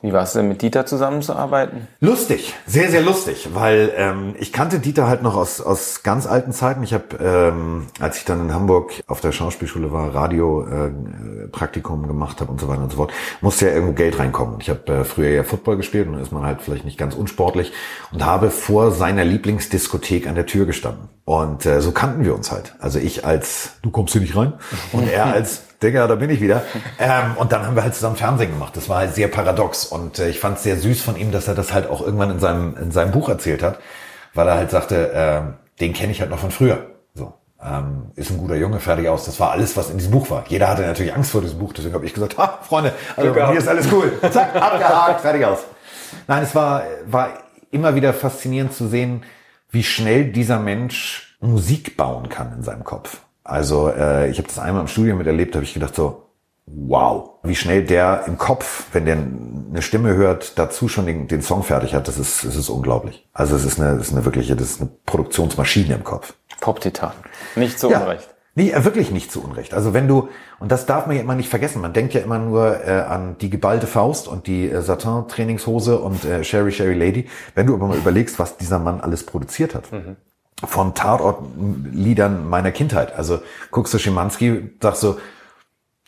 Wie war es denn mit Dieter zusammenzuarbeiten? Lustig, sehr, sehr lustig, weil ähm, ich kannte Dieter halt noch aus, aus ganz alten Zeiten. Ich habe, ähm, als ich dann in Hamburg auf der Schauspielschule war, Radio-Praktikum äh, Praktikum gemacht habe und so weiter und so fort, musste ja irgendwo Geld reinkommen. Und ich habe äh, früher ja Football gespielt und dann ist man halt vielleicht nicht ganz unsportlich und habe vor seiner Lieblingsdiskothek an der Tür gestanden. Und äh, so kannten wir uns halt. Also ich als, du kommst hier nicht rein und er als Digga, da bin ich wieder. *laughs* Ähm, und dann haben wir halt zusammen Fernsehen gemacht. Das war halt sehr paradox. Und äh, ich fand es sehr süß von ihm, dass er das halt auch irgendwann in seinem, in seinem Buch erzählt hat, weil er halt sagte, äh, den kenne ich halt noch von früher. So. Ähm, ist ein guter Junge, fertig aus. Das war alles, was in diesem Buch war. Jeder hatte natürlich Angst vor diesem Buch, deswegen habe ich gesagt, ha, Freunde, also bei mir ist alles cool. *laughs* Zack, abgehakt, fertig aus. Nein, es war, war immer wieder faszinierend zu sehen, wie schnell dieser Mensch Musik bauen kann in seinem Kopf. Also äh, ich habe das einmal im Studium miterlebt, habe ich gedacht so, wow, wie schnell der im Kopf, wenn der eine Stimme hört, dazu schon den, den Song fertig hat, das ist, das ist unglaublich. Also es ist eine, das ist eine wirkliche, das ist eine Produktionsmaschine im Kopf. Pop-Titan. Nicht so Ja. unrecht. Nee, äh, wirklich nicht zu Unrecht. Also wenn du, und das darf man ja immer nicht vergessen, man denkt ja immer nur äh, an die geballte Faust und die äh, Satin-Trainingshose und äh, Sherry Sherry Lady. Wenn du aber mal überlegst, was dieser Mann alles produziert hat. Von Tatort-Liedern meiner Kindheit. Also guckst du Schimanski, sagst so,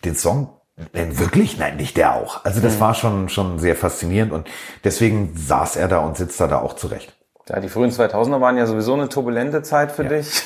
den Song, denn wirklich? Nein, nicht der auch. Also das war schon, schon sehr faszinierend und deswegen saß er da und sitzt da, da auch zurecht. Ja, die frühen 2000er waren ja sowieso eine turbulente Zeit für dich.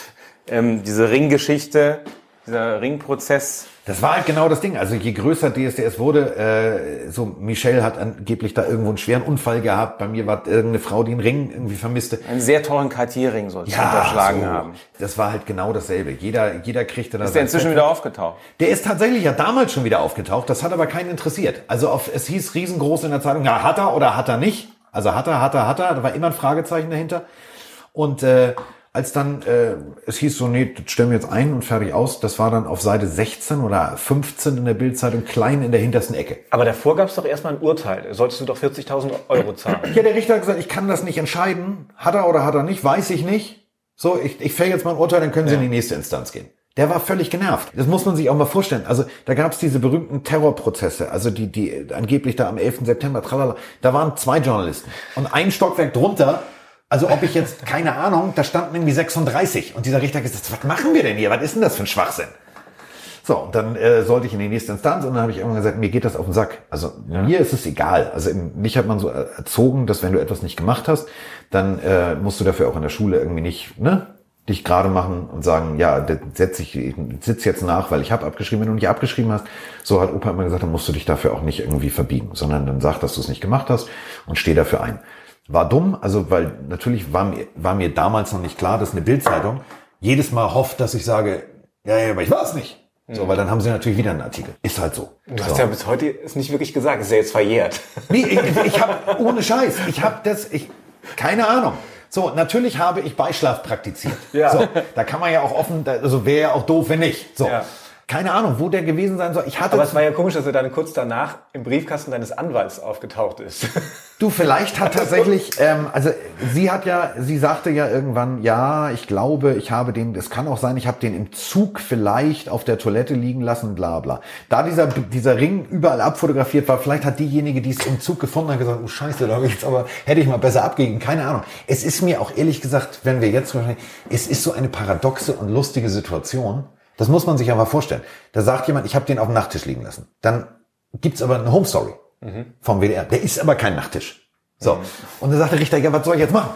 Ähm, diese Ringgeschichte, dieser Ringprozess. Das war halt genau das Ding. Also je größer DSDS wurde, äh, so Michelle hat angeblich da irgendwo einen schweren Unfall gehabt. Bei mir war irgendeine Frau, die einen Ring irgendwie vermisste. Einen sehr teuren Cartier-Ring sollte ja, unterschlagen so. haben. Das war halt genau dasselbe. Jeder, jeder kriegte da Ist der inzwischen Fett. wieder aufgetaucht? Der ist tatsächlich ja damals schon wieder aufgetaucht. Das hat aber keinen interessiert. Also auf, es hieß riesengroß in der Zeitung, ja, hat er oder hat er nicht? Also hat er, hat er, hat er. Da war immer ein Fragezeichen dahinter. Und äh, als dann äh, es hieß so, nee, das stellen wir jetzt ein und fertig aus, das war dann auf Seite 16 oder 15 in der Bildzeitung, klein in der hintersten Ecke. Aber davor gab es doch erstmal ein Urteil. Solltest du doch 40.000 Euro zahlen. Ja, der Richter hat gesagt, ich kann das nicht entscheiden. Hat er oder hat er nicht, weiß ich nicht. So, ich, ich fälle jetzt mal ein Urteil, dann können Sie in die nächste Instanz gehen. Der war völlig genervt. Das muss man sich auch mal vorstellen. Also da gab es diese berühmten Terrorprozesse, also die, die angeblich da am 11. September, tralala. Da waren zwei Journalisten. Und ein Stockwerk drunter, also ob ich jetzt, keine Ahnung, da standen irgendwie 36. Und dieser Richter hat gesagt, was machen wir denn hier? Was ist denn das für ein Schwachsinn? So, und dann äh, sollte ich in die nächste Instanz und dann habe ich irgendwann gesagt, mir geht das auf den Sack. Also mir ist es egal. Also mich hat man so erzogen, dass wenn du etwas nicht gemacht hast, dann äh, musst du dafür auch in der Schule irgendwie nicht, ne? dich gerade machen und sagen, ja, setz ich, ich sitz jetzt nach, weil ich habe abgeschrieben. Wenn du nicht abgeschrieben hast, so hat Opa immer gesagt, dann musst du dich dafür auch nicht irgendwie verbiegen, sondern dann sag, dass du es nicht gemacht hast und steh dafür ein. War dumm, also weil natürlich war mir, war mir damals noch nicht klar, dass eine Bildzeitung jedes Mal hofft, dass ich sage, ja, ja, aber ich war es nicht. So, weil dann haben sie natürlich wieder einen Artikel. Ist halt so. Du so. hast ja bis heute es nicht wirklich gesagt. Es ist ja jetzt verjährt. *laughs* Nee, ich, ich habe ohne Scheiß, ich habe das, ich keine Ahnung. So, natürlich habe ich Beischlaf praktiziert. Ja. So, da kann man ja auch offen, also wäre ja auch doof, wenn nicht. So, Ja. Keine Ahnung, wo der gewesen sein soll. Ich hatte Aber es war ja komisch, dass er dann kurz danach im Briefkasten deines Anwalts aufgetaucht ist. *laughs* Du, vielleicht hat tatsächlich, ähm, also sie hat ja, sie sagte ja irgendwann, ja, ich glaube, ich habe den, es kann auch sein, ich habe den im Zug vielleicht auf der Toilette liegen lassen, bla bla. Da dieser, dieser Ring überall abfotografiert war, vielleicht hat diejenige, die es im Zug gefunden hat, gesagt, oh scheiße, da jetzt aber, hätte ich mal besser abgegeben, keine Ahnung. Es ist mir auch ehrlich gesagt, wenn wir jetzt, es ist so eine paradoxe und lustige Situation, das muss man sich aber vorstellen. Da sagt jemand, ich habe den auf dem Nachttisch liegen lassen. Dann gibt's aber eine Home Story vom WDR. Der ist aber kein Nachttisch. So. Und dann sagt der Richter, ja, was soll ich jetzt machen?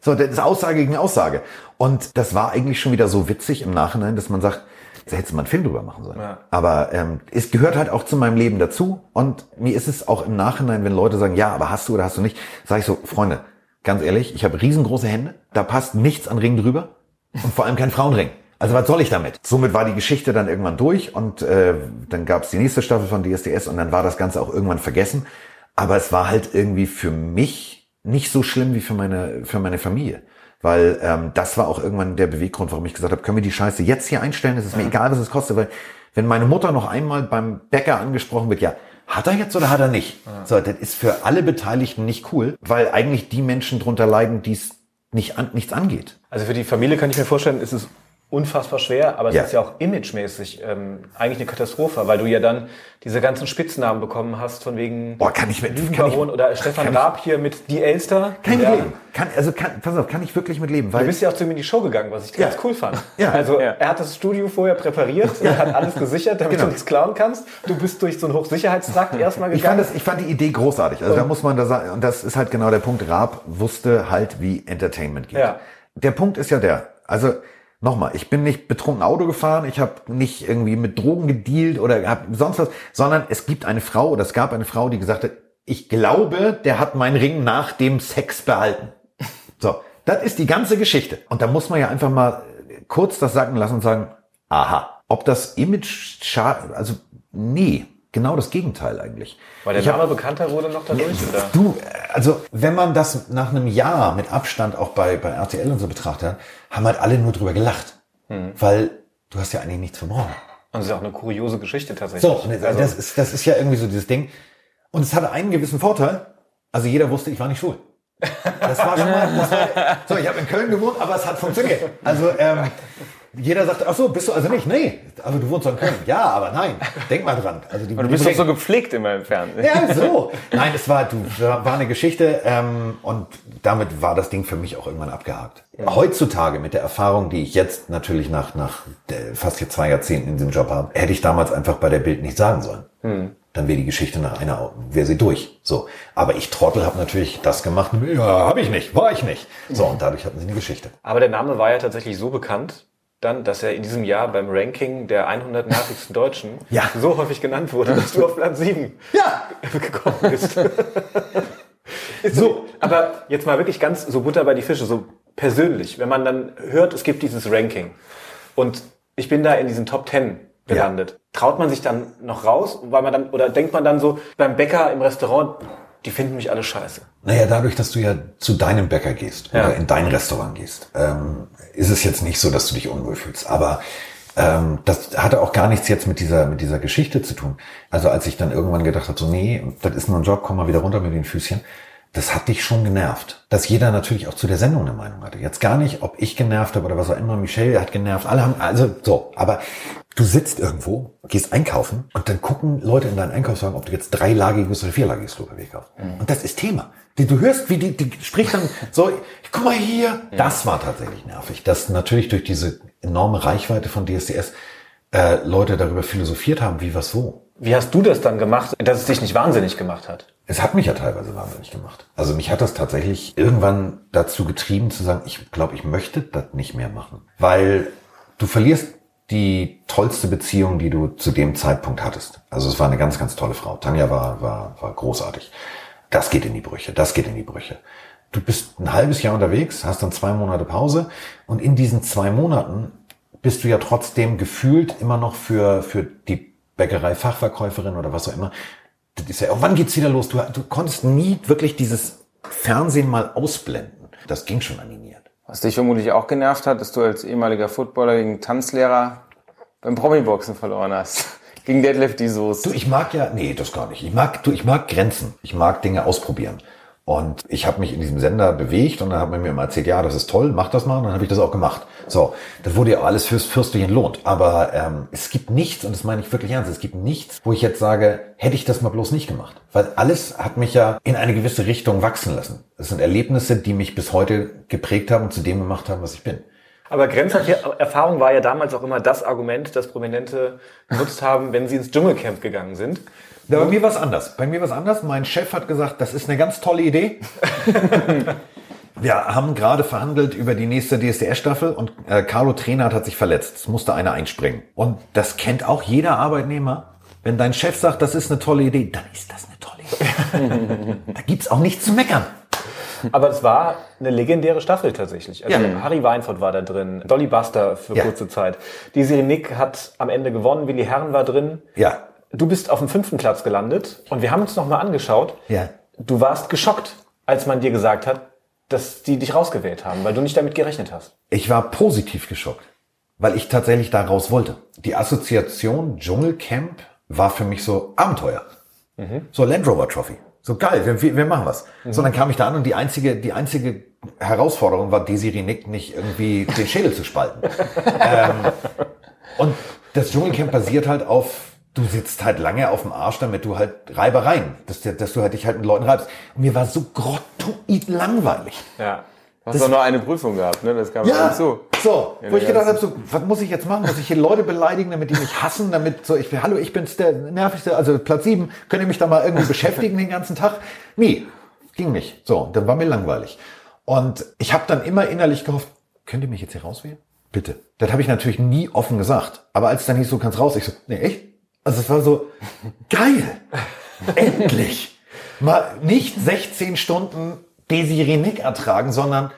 So, das ist Aussage gegen Aussage. Und das war eigentlich schon wieder so witzig im Nachhinein, dass man sagt, da hätte man einen Film drüber machen sollen. Ja. Aber ähm, es gehört halt auch zu meinem Leben dazu. Und mir ist es auch im Nachhinein, wenn Leute sagen, ja, aber hast du oder hast du nicht, sage ich so, Freunde, ganz ehrlich, ich habe riesengroße Hände, da passt nichts an Ring drüber und vor allem kein Frauenring. Also was soll ich damit? Somit war die Geschichte dann irgendwann durch und äh, dann gab es die nächste Staffel von DSDS und dann war das Ganze auch irgendwann vergessen. Aber es war halt irgendwie für mich nicht so schlimm wie für meine, für meine Familie. Weil ähm, das war auch irgendwann der Beweggrund, warum ich gesagt habe, können wir die Scheiße jetzt hier einstellen? Es ist mir egal, was es kostet. Weil wenn meine Mutter noch einmal beim Bäcker angesprochen wird, ja, hat er jetzt oder hat er nicht? So, das ist für alle Beteiligten nicht cool, weil eigentlich die Menschen drunter leiden, die es nicht an, nichts angeht. Also für die Familie kann ich mir vorstellen, ist es unfassbar schwer, aber es Ja. ist ja auch imagemäßig ähm, eigentlich eine Katastrophe, weil du ja dann diese ganzen Spitznamen bekommen hast von wegen Boah, kann ich mit- Lügenbaron ich- oder Stefan ich- Raab hier mit Die Elster. Kann ich Ja. mit leben. Kann, also kann, pass auf, kann ich wirklich mit leben. Du Weil bist ja auch zu ihm in die Show gegangen, was ich ganz cool fand. Ja. Also Ja. er hat das Studio vorher präpariert, er hat alles gesichert, damit Genau. du nichts klauen kannst. Du bist durch so einen Hochsicherheitstrakt *laughs* erstmal Ich fand, gegangen. das, ich fand die Idee großartig. Also da muss man da sagen, und das ist halt genau der Punkt. Raab wusste halt, wie Entertainment geht. Ja. Der Punkt ist ja der, also nochmal, ich bin nicht betrunken Auto gefahren, ich habe nicht irgendwie mit Drogen gedealt oder hab sonst was, sondern es gibt eine Frau oder es gab eine Frau, die gesagt hat, ich glaube, der hat meinen Ring nach dem Sex behalten. So, das ist die ganze Geschichte. Und da muss man ja einfach mal kurz das sacken lassen und sagen, aha, ob das Image, scha- also nee, genau das Gegenteil eigentlich. Weil der Ich hab- Name bekannter wurde noch dadurch, oder? Du, also wenn man das nach einem Jahr mit Abstand auch bei, bei RTL und so betrachtet hat, haben halt alle nur drüber gelacht. Weil du hast ja eigentlich nichts verloren. Und das ist auch eine kuriose Geschichte tatsächlich. So, und also, das, ist, das ist ja irgendwie so dieses Ding. Und es hatte einen gewissen Vorteil. Also jeder wusste, ich war nicht schwul. Das war schon mal, war, so, ich habe in Köln gewohnt, aber es hat funktioniert. Also ähm, jeder sagt, ach so, bist du also nicht? Nee, also du wohnst doch in Köln. Ja, aber nein, denk mal dran. Also die, du bist doch so gepflegt immer im Fernsehen. Ja, so. Nein, es war, du, war eine Geschichte ähm, und damit war das Ding für mich auch irgendwann abgehakt. Heutzutage mit der Erfahrung, die ich jetzt natürlich nach, nach äh, fast jetzt zwei Jahrzehnten in diesem Job habe, hätte ich damals einfach bei der Bild nicht sagen sollen. Hm. Dann wäre die Geschichte nach einer, wäre sie durch. So, aber ich Trottel habe natürlich das gemacht. Ja, habe ich nicht, war ich nicht. So und dadurch hatten sie eine Geschichte. Aber der Name war ja tatsächlich so bekannt, dann, dass er in diesem Jahr beim Ranking der 100 nervigsten Deutschen Ja. so häufig genannt wurde, dass du auf Platz 7 Ja, gekommen bist. *laughs* so, aber jetzt mal wirklich ganz so Butter bei die Fische, so persönlich, wenn man dann hört, es gibt dieses Ranking und ich bin da in diesen Top 10 gelandet. Traut man sich dann noch raus, weil man dann oder denkt man dann so beim Bäcker im Restaurant, die finden mich alle scheiße. Naja, dadurch, dass du ja zu deinem Bäcker gehst Ja. oder in dein Restaurant gehst, ähm, ist es jetzt nicht so, dass du dich unwohl fühlst. Aber ähm, das hatte auch gar nichts jetzt mit dieser, mit dieser Geschichte zu tun. Also als ich dann irgendwann gedacht habe, so nee, das ist nur ein Job, komm mal wieder runter mit den Füßchen. Das hat dich schon genervt. Dass jeder natürlich auch zu der Sendung eine Meinung hatte. Jetzt gar nicht, ob ich genervt habe oder was auch immer. Michelle hat genervt. Alle haben, also so. Aber du sitzt irgendwo, gehst einkaufen und dann gucken Leute in deinen Einkaufswagen, ob du jetzt dreilagiges oder vierlagiges Klopapier kaufst. Und das ist Thema. Die, du hörst, wie die, die spricht dann so, guck mal hier. Das war tatsächlich nervig. Dass natürlich durch diese enorme Reichweite von DSDS äh, Leute darüber philosophiert haben, wie was wo. Wie hast du das dann gemacht, dass es dich nicht wahnsinnig gemacht hat? Es hat mich ja teilweise wahnsinnig gemacht. Also mich hat das tatsächlich irgendwann dazu getrieben zu sagen, ich glaube, ich möchte das nicht mehr machen. Weil du verlierst die tollste Beziehung, die du zu dem Zeitpunkt hattest. Also es war eine ganz, ganz tolle Frau. Tanja war, war, war großartig. Das geht in die Brüche, das geht in die Brüche. Du bist ein halbes Jahr unterwegs, hast dann zwei Monate Pause und in diesen zwei Monaten bist du ja trotzdem gefühlt immer noch für, für die Bäckerei-Fachverkäuferin oder was auch immer. Das ist ja, oh, wann geht's wieder los? Du, du konntest nie wirklich dieses Fernsehen mal ausblenden. Das ging schon animiert. Was dich vermutlich auch genervt hat, dass du als ehemaliger Footballer gegen Tanzlehrer beim Promi-Boxen verloren hast. *laughs* Gegen Deadlift die Soße. Du, ich mag ja, nee, das gar nicht. Ich mag, du, ich mag Grenzen. Ich mag Dinge ausprobieren. Und ich habe mich in diesem Sender bewegt und dann hat man mir immer erzählt, ja, das ist toll, mach das mal. Und dann habe ich das auch gemacht. So, das wurde ja alles fürs fürstlich entlohnt. Aber ähm, es gibt nichts, und das meine ich wirklich ernst, es gibt nichts, wo ich jetzt sage, hätte ich das mal bloß nicht gemacht. Weil alles hat mich ja in eine gewisse Richtung wachsen lassen. Es sind Erlebnisse, die mich bis heute geprägt haben und zu dem gemacht haben, was ich bin. Aber Grenzerfahrung war ja damals auch immer das Argument, das Prominente genutzt haben, wenn sie ins Dschungelcamp gegangen sind. Ja, bei mir war es anders. Bei mir war es anders. Mein Chef hat gesagt, das ist eine ganz tolle Idee. *laughs* Wir haben gerade verhandelt über die nächste DSDS-Staffel und äh, Carlo Trenert hat sich verletzt. Es musste einer einspringen. Und das kennt auch jeder Arbeitnehmer. Wenn dein Chef sagt, das ist eine tolle Idee, dann ist das eine tolle Idee. *laughs* da gibt's auch nichts zu meckern. Aber es war eine legendäre Staffel tatsächlich. Also Ja. Harry Weinfurt war da drin, Dolly Buster für Ja. kurze Zeit. Die Nick hat am Ende gewonnen, Willi Herren war drin. Ja. Du bist auf dem fünften Platz gelandet und wir haben uns nochmal angeschaut. Ja. Du warst geschockt, als man dir gesagt hat, dass die dich rausgewählt haben, weil du nicht damit gerechnet hast. Ich war positiv geschockt, weil ich tatsächlich da raus wollte. Die Assoziation Dschungelcamp war für mich so Abenteuer. So Land Rover Trophy. So geil, wir, wir machen was. So, dann kam ich da an und die einzige, die einzige Herausforderung war, Desiree Nick nicht irgendwie den Schädel zu spalten. *laughs* ähm, und das Dschungelcamp basiert halt auf, du sitzt halt lange auf dem Arsch, damit du halt Reibereien, dass, dass du halt dich halt mit Leuten reibst. Und mir war so grottoid langweilig. Ja. Du hast doch nur eine Prüfung gehabt, ne? Das kam Ja, dazu. so, wo ich gedacht habe, so, was muss ich jetzt machen? Muss ich hier Leute beleidigen, damit die mich hassen, damit so, ich will, hallo, ich bin's der nervigste, also Platz sieben, könnt ihr mich da mal irgendwie beschäftigen den ganzen Tag? Nee, ging nicht. So, dann war mir langweilig. Und ich habe dann immer innerlich gehofft, könnt ihr mich jetzt hier rauswählen? Bitte. Das habe ich natürlich nie offen gesagt. Aber als dann hieß, so kannst raus, ich so, nee, echt? Also es war so, geil, endlich. Mal nicht 16 Stunden Desiree Nick ertragen, sondern,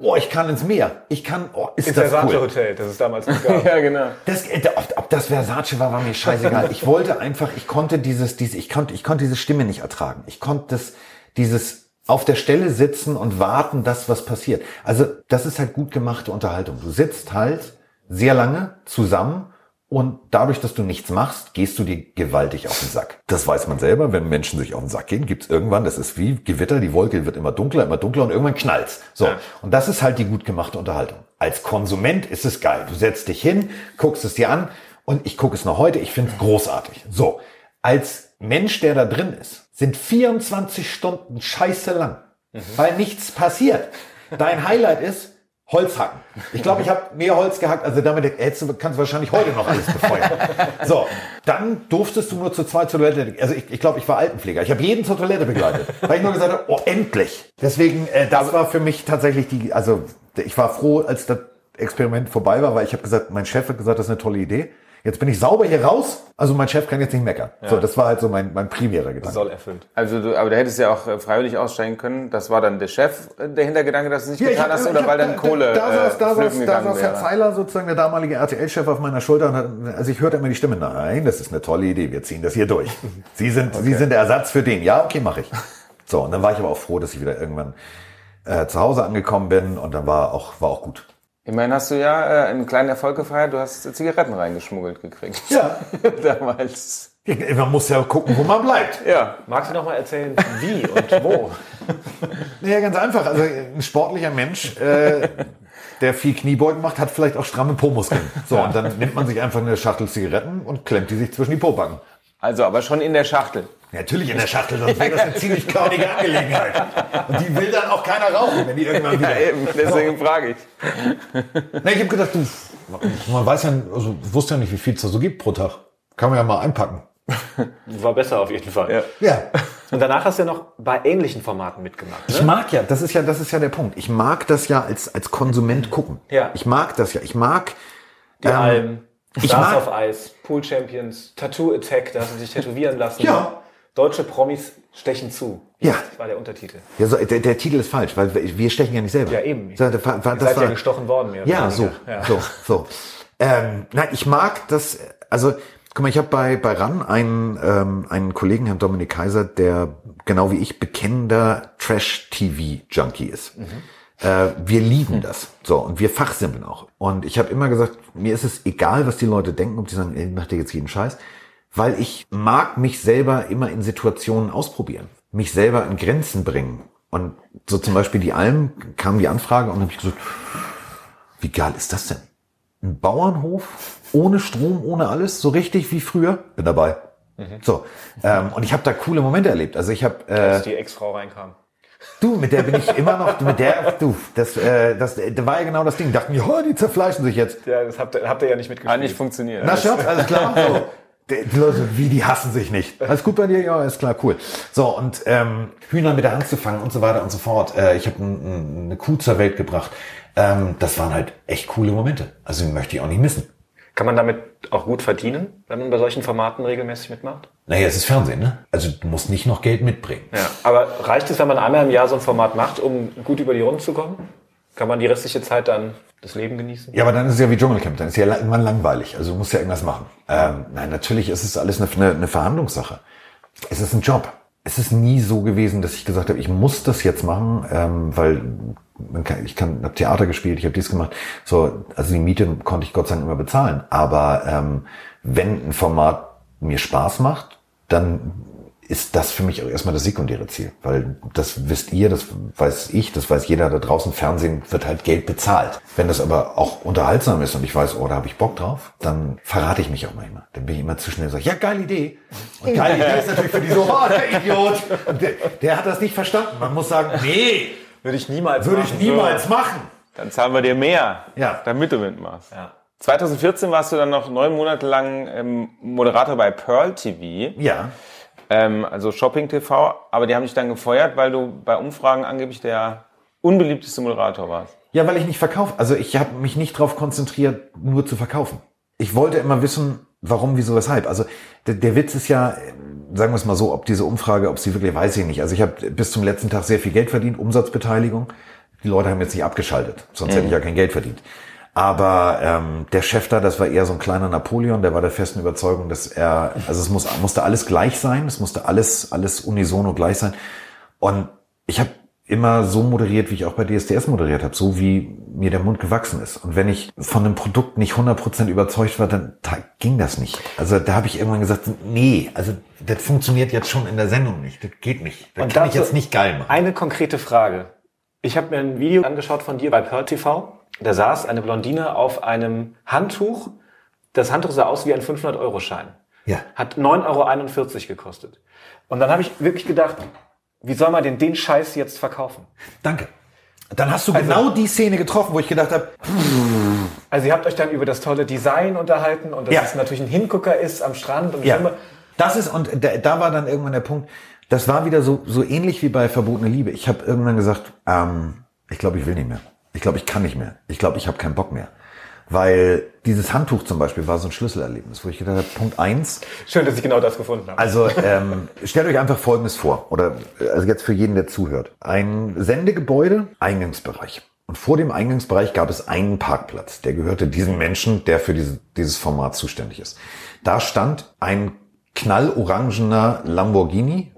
oh, ich kann ins Meer. Ich kann, oh, ist Ins das Versace cool. Hotel, das es damals noch gab. *laughs* Ja, genau. Das, äh, ob, ob das Versace war, war mir scheißegal. Ich wollte einfach, ich konnte dieses, diese, ich konnte, ich konnte diese Stimme nicht ertragen. Ich konnte das, dieses auf der Stelle sitzen und warten, dass was passiert. Also das ist halt gut gemachte Unterhaltung. Du sitzt halt sehr lange zusammen Und dadurch, dass du nichts machst, gehst du dir gewaltig auf den Sack. Das weiß man selber, wenn Menschen sich auf den Sack gehen, gibt's irgendwann, das ist wie Gewitter, die Wolke wird immer dunkler, immer dunkler und irgendwann knallt's. So. Ja. Und das ist halt die gut gemachte Unterhaltung. Als Konsument ist es geil. Du setzt dich hin, guckst es dir an und ich gucke es noch heute, ich finde es großartig. So. Als Mensch, der da drin ist, sind 24 Stunden scheiße lang, weil nichts passiert. Dein Highlight ist, Holz hacken. Ich glaube, ich habe mehr Holz gehackt, also damit hättest du, kannst du wahrscheinlich heute noch alles befeuern. So, dann durftest du nur zu zweit zur Toilette. Also ich, ich glaube, ich war Altenpfleger. Ich habe jeden zur Toilette begleitet, weil ich nur gesagt habe, oh, endlich. Deswegen, äh, das war für mich tatsächlich die, also ich war froh, als das Experiment vorbei war, weil ich habe gesagt, mein Chef hat gesagt, das ist eine tolle Idee. Jetzt bin ich sauber hier raus, also mein Chef kann jetzt nicht meckern. So, das war halt so mein, mein primärer Gedanke. Soll erfüllt. Also du, aber du hättest ja auch äh, freiwillig aussteigen können. Das war dann der Chef, äh, der Hintergedanke, dass du es nicht Ja, ich getan hab- hast, ich oder hab- weil dann Kohle Da, da, saß, da, äh, saß, da saß Herr. Zeiler, sozusagen der damalige RTL-Chef, auf meiner Schulter und hat, also ich hörte immer die Stimme, nein, das ist eine tolle Idee, wir ziehen das hier durch. Sie sind, Sie sind der Ersatz für den. Ja, okay, mache ich. So, und dann war ich aber auch froh, dass ich wieder irgendwann äh, zu Hause angekommen bin und dann war auch, war auch gut. Immerhin hast du ja äh, einen kleinen Erfolg gefeiert. Du hast Zigaretten reingeschmuggelt gekriegt. Ja. *laughs* Damals. Man muss ja gucken, wo man bleibt. Ja. Magst du noch mal erzählen, wie und wo? *laughs* Naja, ganz einfach. Also ein sportlicher Mensch, äh, der viel Kniebeugen macht, hat vielleicht auch stramme Po-Muskeln. So, und dann nimmt man sich einfach eine Schachtel Zigaretten und klemmt die sich zwischen die Pobacken. Also, aber schon in der Schachtel. Natürlich in der Schachtel, sonst wäre das eine ziemlich körnige Angelegenheit. Und die will dann auch keiner rauchen, wenn die irgendwann wieder... Ja, eben. Deswegen frage ich. Na, ich habe gedacht, du, man weiß ja, also wusste ja nicht, wie viel es da so gibt pro Tag. Kann man ja mal einpacken. War besser auf jeden Fall. Ja. Ja. Und danach hast du ja noch bei ähnlichen Formaten mitgemacht. Ich Ne? mag ja, das ist ja, das ist ja der Punkt. Ich mag das ja als, als Konsument gucken. Ja. Ich mag das ja. Ich mag, Die Alben, ich Stars mag- of Ice, Pool Champions, Tattoo Attack, da hast du dich tätowieren lassen. Ja. Deutsche Promis stechen zu. Ja. Das war der Untertitel. ja, so, der, der Titel ist falsch, weil wir stechen ja nicht selber. Ja, eben. So, das war, das seid war, ja gestochen worden, mehr Ja, so. Ja. so, so. Ähm, nein, ich mag das, also, guck mal, ich habe bei, bei RAN einen, ähm, einen Kollegen, Herrn Dominik Kaiser, der genau wie ich bekennender Trash-TV-Junkie ist. Äh, wir lieben das. So, und wir fachsimpeln auch. Und ich habe immer gesagt, mir ist es egal, was die Leute denken, ob die sagen, ey, macht ihr jetzt jeden Scheiß. Weil ich mag mich selber immer in Situationen ausprobieren. Mich selber in Grenzen bringen. Und so zum Beispiel die Alm kam die Anfrage und habe ich gesagt, wie geil ist das denn? Ein Bauernhof ohne Strom, ohne alles, so richtig wie früher. Bin dabei. So ähm, und ich habe da coole Momente erlebt. Also ich habe äh, Als die Ex-Frau reinkam. du mit der bin ich immer noch mit der du das äh, das, das war ja genau das Ding. Dachten ja die zerfleischen sich jetzt. Ja, das habt ihr, habt ihr ja nicht mitgespielt. Hat nicht funktioniert. Na Schatz, alles klar. So. Die Leute, wie, die hassen sich nicht. Alles gut bei dir? Ja, ist klar, cool. So, und ähm, Hühner mit der Hand zu fangen und so weiter und so fort. Äh, ich habe ein, ein, eine Kuh zur Welt gebracht. Ähm, das waren halt echt coole Momente. Also die möchte ich auch nicht missen. Kann man damit auch gut verdienen, wenn man bei solchen Formaten regelmäßig mitmacht? Naja, es ist Fernsehen, ne? Also du musst nicht noch Geld mitbringen. Ja. Aber reicht es, wenn man einmal im Jahr so ein Format macht, um gut über die Runden zu kommen? Kann man die restliche Zeit dann das Leben genießen? Ja, aber dann ist es ja wie Dschungelcamp, dann ist ja irgendwann langweilig. Also du musst ja irgendwas machen. Ähm, nein, natürlich ist es alles eine, eine, eine Verhandlungssache. Es ist ein Job. Es ist nie so gewesen, dass ich gesagt habe, ich muss das jetzt machen, ähm, weil man kann, ich kann, habe Theater gespielt, ich habe dies gemacht. So, also die Miete konnte ich Gott sei Dank immer bezahlen. Aber ähm, wenn ein Format mir Spaß macht, dann ist das für mich auch erstmal das sekundäre Ziel. Weil das wisst ihr, das weiß ich, das weiß jeder da draußen. Fernsehen wird halt Geld bezahlt. Wenn das aber auch unterhaltsam ist und ich weiß, oh, da habe ich Bock drauf, dann verrate ich mich auch manchmal. Dann bin ich immer zu schnell und sage, ja, geile Idee. Und geile Idee ist natürlich für die so, oh, der Idiot. Der, der hat das nicht verstanden. Man muss sagen, nee, Würde ich niemals würde ich machen. niemals machen. Dann zahlen wir dir mehr, Ja. damit du mitmachst. Ja. 2014 warst du dann noch neun Monate lang ähm, Moderator bei Pearl TV, Ja. Ähm, also Shopping TV, aber die haben dich dann gefeuert, weil du bei Umfragen angeblich der unbeliebteste Moderator warst. Ja, weil ich nicht verkaufe. Also ich habe mich nicht darauf konzentriert, nur zu verkaufen. Ich wollte immer wissen, warum, wieso, weshalb. Also der, der Witz ist ja, sagen wir es mal so, ob diese Umfrage, ob sie wirklich, weiß ich nicht. Also ich habe bis zum letzten Tag sehr viel Geld verdient, Umsatzbeteiligung. Die Leute haben jetzt nicht abgeschaltet, sonst hätte ich ja kein Geld verdient. Aber ähm, der Chef da, das war eher so ein kleiner Napoleon, der war der festen Überzeugung, dass er, also es muss, musste alles gleich sein, es musste alles, alles unisono gleich sein. Und ich habe immer so moderiert, wie ich auch bei DSDS moderiert habe, so wie mir der Mund gewachsen ist. Und wenn ich von einem Produkt nicht 100% überzeugt war, dann da ging das nicht. Also da habe ich irgendwann gesagt, nee, also das funktioniert jetzt schon in der Sendung nicht, das geht nicht. Das Und kann ich jetzt nicht geil machen. Eine konkrete Frage. Ich habe mir ein Video angeschaut von dir bei Pearl TV. Da saß eine Blondine auf einem Handtuch. Das Handtuch sah aus wie ein 500-Euro-Schein. Ja. Hat 9,41 Euro gekostet. Und dann habe ich wirklich gedacht, wie soll man denn den Scheiß jetzt verkaufen? Danke. Dann hast du Also- genau die Szene getroffen, wo ich gedacht habe, Also ihr habt euch dann über das tolle Design unterhalten und dass Ja. es natürlich ein Hingucker ist am Strand und Ja, immer- das ist, und da, da war dann irgendwann der Punkt, das war wieder so, so ähnlich wie bei Verbotene Liebe. Ich habe irgendwann gesagt, ähm, ich glaube, ich will nicht mehr. Ich glaube, ich kann nicht mehr. Ich glaube, ich habe keinen Bock mehr. Weil dieses Handtuch zum Beispiel war so ein Schlüsselerlebnis, wo ich gedacht habe, Punkt eins, Schön, dass ich genau das gefunden habe. also ähm, stellt euch einfach Folgendes vor, oder äh, also jetzt für jeden, der zuhört. Ein Sendegebäude, Eingangsbereich. Und vor dem Eingangsbereich gab es einen Parkplatz, der gehörte diesem Menschen, der für diese, dieses Format zuständig ist. Da stand ein knallorangener Lamborghini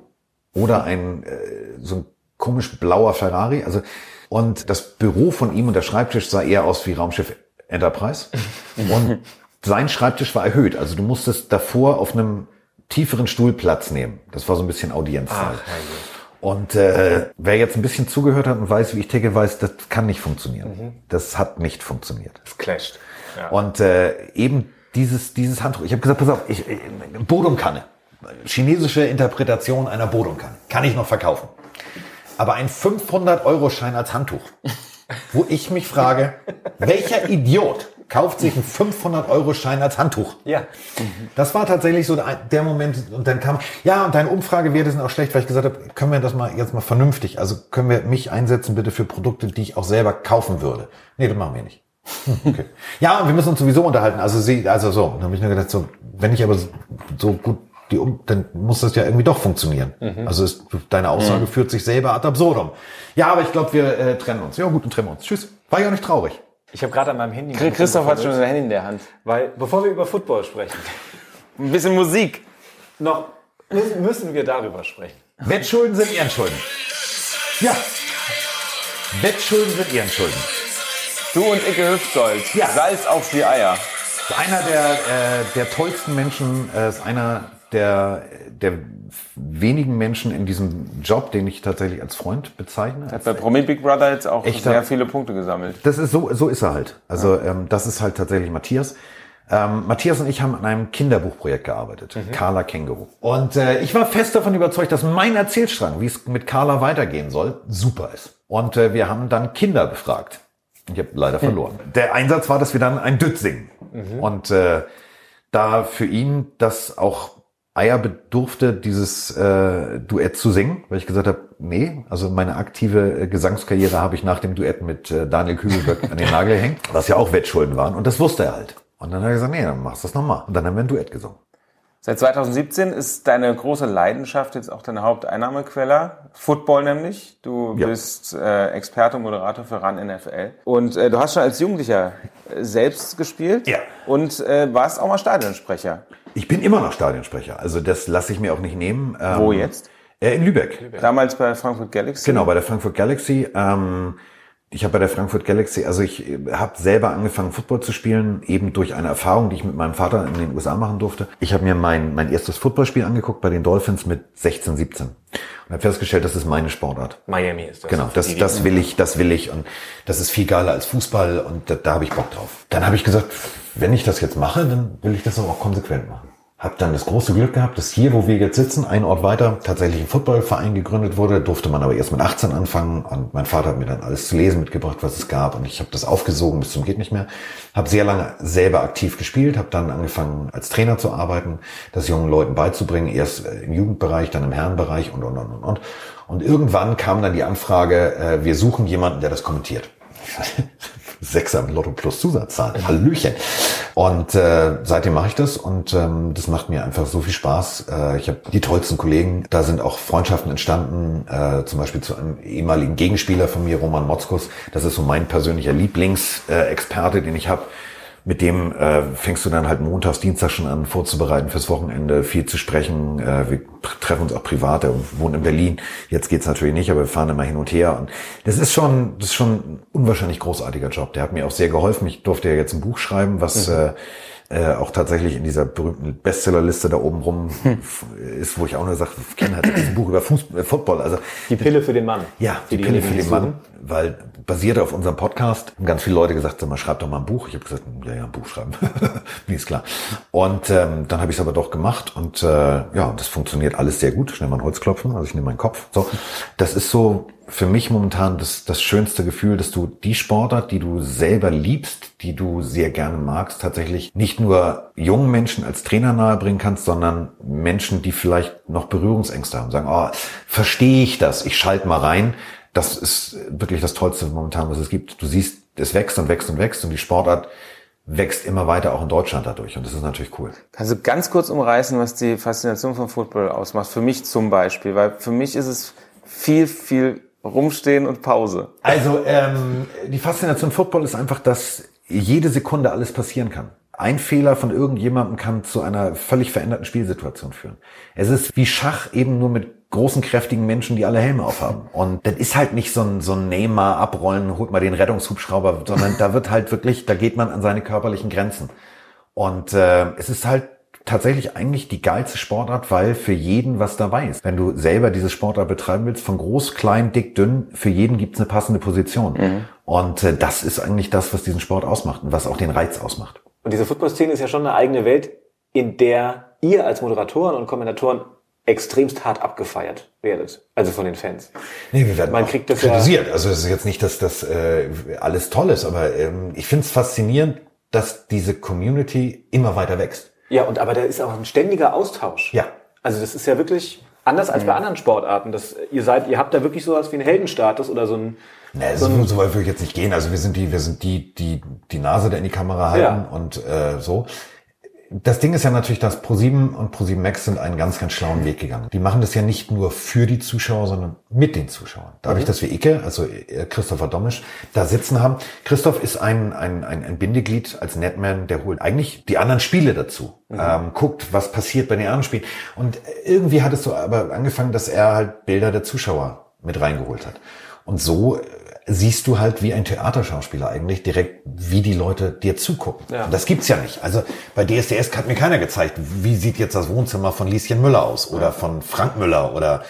oder ein äh, so ein komisch blauer Ferrari. Also und das Büro von ihm und der Schreibtisch sah eher aus wie Raumschiff Enterprise. Und sein Schreibtisch war erhöht. Also du musstest davor auf einem tieferen Stuhl Platz nehmen. Das war so ein bisschen Audienzzeit. Und äh, wer jetzt ein bisschen zugehört hat und weiß, wie ich ticke, weiß, das kann nicht funktionieren. Das hat nicht funktioniert. Es clasht. Ja. Und äh, eben dieses, dieses Handtuch. Ich habe gesagt, pass auf, ich, äh, Bodumkanne. Chinesische Interpretation einer Bodumkanne. Kann ich noch verkaufen. Aber ein 500-Euro-Schein als Handtuch. Wo ich mich frage, welcher Idiot kauft sich einen 500-Euro-Schein als Handtuch? ja. Das war tatsächlich so der Moment und dann kam, ja, und deine Umfragewerte sind auch schlecht, weil ich gesagt habe, können wir das mal jetzt mal vernünftig, also können wir mich einsetzen bitte für Produkte, die ich auch selber kaufen würde. Nee, das machen wir nicht. Hm, Okay. Ja, und wir müssen uns sowieso unterhalten. Also sie, also so. Dann habe ich nur gedacht, so, wenn ich aber so gut die um, dann muss das ja irgendwie doch funktionieren. Also ist, deine Aussage führt sich selber ad absurdum. Ja, aber ich glaube, wir äh, trennen uns. Ja, gut, dann trennen wir uns. Tschüss. War ja auch nicht traurig. Ich habe gerade an meinem Handy. Christoph hat schon sein Handy in der Hand. Weil, bevor wir über Football sprechen, *laughs* Ein bisschen Musik. noch müssen, müssen wir darüber sprechen. Wettschulden sind Ehrenschulden. Ja. Wettschulden sind Ehrenschulden. Du und Icke Hüftgold. Ja. Salz auf die Eier. Einer der, äh, der tollsten Menschen, äh, ist einer der, der wenigen Menschen in diesem Job, den ich tatsächlich als Freund bezeichne. Hat bei Promi Big Brother jetzt auch Echter- sehr viele Punkte gesammelt. Das ist so, so ist er halt. Also ähm, das ist halt tatsächlich Matthias. Ähm, Matthias und ich haben an einem Kinderbuchprojekt gearbeitet, Carla Känguru. Und äh, ich war fest davon überzeugt, dass mein Erzählstrang, wie es mit Carla weitergehen soll, super ist. Und äh, wir haben dann Kinder befragt. Ich habe leider verloren. Der Einsatz war, dass wir dann ein Dütt singen. Und äh, da für ihn das auch Eier bedurfte, dieses äh, Duett zu singen, weil ich gesagt habe, nee, also meine aktive äh, Gesangskarriere habe ich nach dem Duett mit äh, Daniel Kübelböck an den Nagel gehängt, *laughs* was ja auch Wettschulden waren. Und das wusste er halt. Und dann hat er gesagt, nee, dann machst du das nochmal. Und dann haben wir ein Duett gesungen. Seit 2017 ist deine große Leidenschaft jetzt auch deine Haupteinnahmequelle. Football nämlich. Du Ja. bist äh, Experte und Moderator für RAN NFL. Und äh, du hast schon als Jugendlicher äh, selbst gespielt. Ja. Und äh, warst auch mal Stadionsprecher. Ich bin immer noch Stadionsprecher. Also das lasse ich mir auch nicht nehmen. Ähm, Wo jetzt? Äh, in Lübeck. Damals bei Frankfurt Galaxy. Genau, bei der Frankfurt Galaxy. Ähm, ich habe bei der Frankfurt Galaxy, also ich habe selber angefangen, Football zu spielen, eben durch eine Erfahrung, die ich mit meinem Vater in den USA machen durfte. Ich habe mir mein, mein erstes Footballspiel angeguckt bei den Dolphins mit 16, 17 und habe festgestellt, das ist meine Sportart. Miami ist das. Genau, das, das will ich, das will ich und das ist viel geiler als Fußball und da, da habe ich Bock drauf. Dann habe ich gesagt, wenn ich das jetzt mache, dann will ich das auch konsequent machen. Hab dann das große Glück gehabt, dass hier, wo wir jetzt sitzen, ein Ort weiter, tatsächlich ein Footballverein gegründet wurde. Durfte man aber erst mit 18 anfangen und mein Vater hat mir dann alles zu lesen mitgebracht, was es gab und ich habe das aufgesogen bis zum geht nicht mehr. Habe sehr lange selber aktiv gespielt, habe dann angefangen als Trainer zu arbeiten, das jungen Leuten beizubringen, erst im Jugendbereich, dann im Herrenbereich und und und und und. Und irgendwann kam dann die Anfrage, äh, wir suchen jemanden, der das kommentiert. Sechser im Lotto plus Zusatzzahl. Hallöchen. Und äh, seitdem mache ich das und ähm, das macht mir einfach so viel Spaß. Äh, ich habe die tollsten Kollegen. Da sind auch Freundschaften entstanden, äh, zum Beispiel zu einem ehemaligen Gegenspieler von mir, Roman Motzkus. Das ist so mein persönlicher Lieblingsexperte, den ich habe. Mit dem äh, fängst du dann halt montags, Dienstag schon an vorzubereiten fürs Wochenende, viel zu sprechen. Äh, wir treffen uns auch privat, er wohnt in Berlin. Jetzt geht's natürlich nicht, aber wir fahren immer hin und her. Und das ist schon, das ist schon ein unwahrscheinlich großartiger Job. Der hat mir auch sehr geholfen. Ich durfte ja jetzt ein Buch schreiben, was mhm. äh, äh, auch tatsächlich in dieser berühmten Bestsellerliste da oben rum hm. ist, wo ich auch nur sage, ich kenne halt dieses Buch über Fußball, äh, Football. Also die Pille für den Mann. Ja, die, die Pille für den Mann, weil basierte auf unserem Podcast. Haben ganz viele Leute gesagt, sag mal, schreib doch mal ein Buch. Ich habe gesagt, ja, ja, ein Buch schreiben, *laughs* mir ist klar. Und ähm, dann habe ich es aber doch gemacht und äh, ja, das funktioniert alles sehr gut. Schnell mal ein Holzklopfen, also ich nehme meinen Kopf. So, das ist so für mich momentan das, das schönste Gefühl, dass du die Sportart, die du selber liebst, die du sehr gerne magst, tatsächlich nicht nur jungen Menschen als Trainer nahebringen kannst, sondern Menschen, die vielleicht noch Berührungsängste haben, sagen, oh, verstehe ich das, ich schalte mal rein. Das ist wirklich das Tollste momentan, was es gibt. Du siehst, es wächst und wächst und wächst und die Sportart wächst immer weiter auch in Deutschland dadurch und das ist natürlich cool. Kannst du ganz kurz umreißen, was die Faszination von Football ausmacht? Für mich zum Beispiel, weil für mich ist es viel, viel Rumstehen und Pause. Also ähm, die Faszination Football ist einfach, dass jede Sekunde alles passieren kann. Ein Fehler von irgendjemandem kann zu einer völlig veränderten Spielsituation führen. Es ist wie Schach eben nur mit großen, kräftigen Menschen, die alle Helme aufhaben. Und das ist halt nicht so ein, so ein Neymar abrollen, holt mal den Rettungshubschrauber, sondern da wird halt wirklich, da geht man an seine körperlichen Grenzen. Und äh, es ist halt tatsächlich eigentlich die geilste Sportart, weil für jeden was dabei ist. Wenn du selber diese Sportart betreiben willst, von groß, klein, dick, dünn, für jeden gibt's eine passende Position. Mhm. Und äh, das ist eigentlich das, was diesen Sport ausmacht und was auch den Reiz ausmacht. Und diese Football-Szene ist ja schon eine eigene Welt, in der ihr als Moderatoren und Kommentatoren extremst hart abgefeiert werdet, also von den Fans. Nee, wir werden Man kriegt das kritisiert. Ja also es ist jetzt nicht, dass das äh, alles toll ist, aber ähm, ich finde es faszinierend, dass diese Community immer weiter wächst. Ja, und aber da ist auch ein ständiger Austausch. Ja. Also das ist ja wirklich anders als mhm. bei anderen Sportarten. Das, ihr seid, ihr habt da wirklich sowas wie einen Heldenstatus oder so ein. Nee, so, so weit würde ich jetzt nicht gehen. Also wir sind die, wir sind die, die die Nase da in die Kamera halten ja. und äh, so das Ding ist ja natürlich, dass Pro7 und Pro7 Max sind einen ganz, ganz schlauen Weg gegangen. Die machen das ja nicht nur für die Zuschauer, sondern mit den Zuschauern. Dadurch, mhm. dass wir Icke, also äh, Christopher Domisch, da sitzen haben. Christoph ist ein, ein, ein, ein Bindeglied als Netman, der holt eigentlich die anderen Spiele dazu. Mhm. Ähm, guckt, was passiert bei den anderen Spielen. Und irgendwie hat es so aber angefangen, dass er halt Bilder der Zuschauer mit reingeholt hat. Und so siehst du halt wie ein Theaterschauspieler eigentlich direkt, wie die Leute dir zugucken. Ja. Und das gibt's ja nicht. Also bei DSDS hat mir keiner gezeigt, wie sieht jetzt das Wohnzimmer von Lieschen Müller aus oder von Frank Müller oder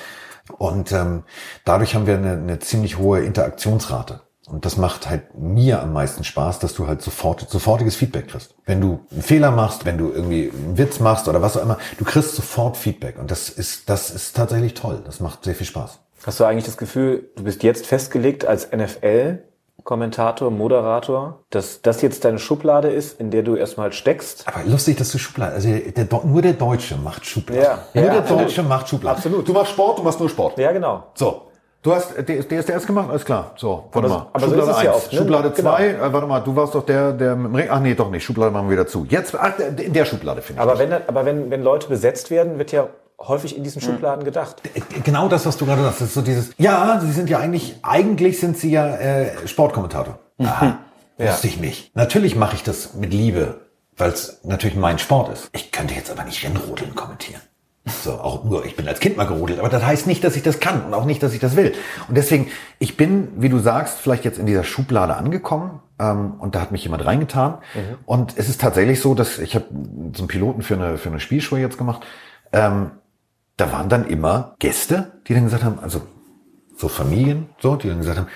und ähm, dadurch haben wir eine, eine ziemlich hohe Interaktionsrate. Und das macht halt mir am meisten Spaß, dass du halt sofort, sofortiges Feedback kriegst. Wenn du einen Fehler machst, wenn du irgendwie einen Witz machst oder was auch immer, du kriegst sofort Feedback. Und das ist, das ist tatsächlich toll. Das macht sehr viel Spaß. Hast du eigentlich das Gefühl, du bist jetzt festgelegt als NFL Kommentator, Moderator, dass das jetzt deine Schublade ist, in der du erstmal steckst. Aber lustig, dass du Schublade, also der, nur der Deutsche macht Schublade. Ja, nur ja, der absolut. Deutsche macht Schublade. Absolut. Du machst Sport, du machst nur Sport. Ja, genau. So. Du hast DSDS gemacht, alles klar. So, warte mal. Aber Schublade so 1, ja oft, ne? Schublade 2, genau. äh, warte mal, du warst doch der, der mit dem Ring. Ach nee, doch nicht. Schublade machen wir wieder zu. Jetzt, ach, in der Schublade finde ich. Aber wenn, aber wenn, wenn Leute besetzt werden, wird ja häufig in diesen Schubladen gedacht. Genau das, was du gerade sagst, ist so dieses, ja, sie sind ja eigentlich, eigentlich sind sie ja äh, Sportkommentator. Mhm. Aha, ja. wusste ich nicht. Natürlich mache ich das mit Liebe, weil es natürlich mein Sport ist. Ich könnte jetzt aber nicht Rennrodeln kommentieren. So, auch nur, ich bin als Kind mal gerodelt, aber das heißt nicht, dass ich das kann und auch nicht, dass ich das will. Und deswegen, ich bin, wie du sagst, vielleicht jetzt in dieser Schublade angekommen ähm, und da hat mich jemand reingetan. Mhm. Und es ist tatsächlich so, dass ich habe so einen Piloten für eine, für eine Spielshow jetzt gemacht. Ähm, da waren dann immer Gäste, die dann gesagt haben, also so Familien, so, die dann gesagt haben,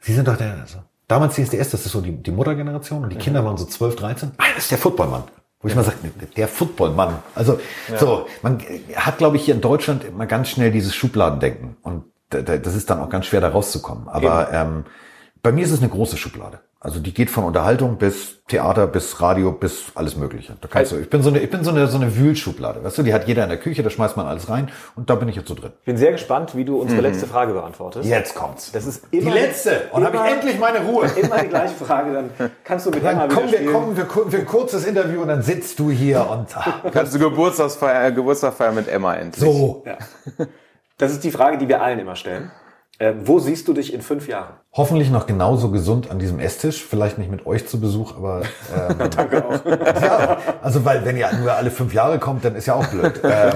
Sie sind doch der, also, damals CSDS, das ist so die, die Muttergeneration und die Kinder waren so 12, 13. Ah, das ist der Footballmann. Wo ich ja. mal sage, der Footballmann. Also ja. so, man hat, glaube ich, hier in Deutschland immer ganz schnell dieses Schubladendenken. Und das ist dann auch ganz schwer, da rauszukommen. Aber ähm, bei mir ist es eine große Schublade. Also die geht von Unterhaltung bis Theater, bis Radio, bis alles Mögliche. Da kannst du, ich bin so eine, ich bin so eine, so eine Wühlschublade. Weißt du, die hat jeder in der Küche, da schmeißt man alles rein und da bin ich jetzt so drin. Ich bin sehr gespannt, wie du unsere mhm. letzte Frage beantwortest. Jetzt kommt's. Das ist immer, die letzte. Und habe ich endlich meine Ruhe. *laughs* Immer die gleiche Frage, dann kannst du mit dann Emma kommen wir, kommen wir für ein kurzes Interview und dann sitzt du hier und *laughs* kannst du Geburtstagsfeier, Geburtstag feiern mit Emma endlich. So. Ja. Das ist die Frage, die wir allen immer stellen. Äh, wo siehst du dich in fünf Jahren? Hoffentlich noch genauso gesund an diesem Esstisch. Vielleicht nicht mit euch zu Besuch, aber ähm, *laughs* Danke auch. *laughs* ja, also weil wenn ihr nur alle fünf Jahre kommt, dann ist ja auch blöd. *laughs* ähm,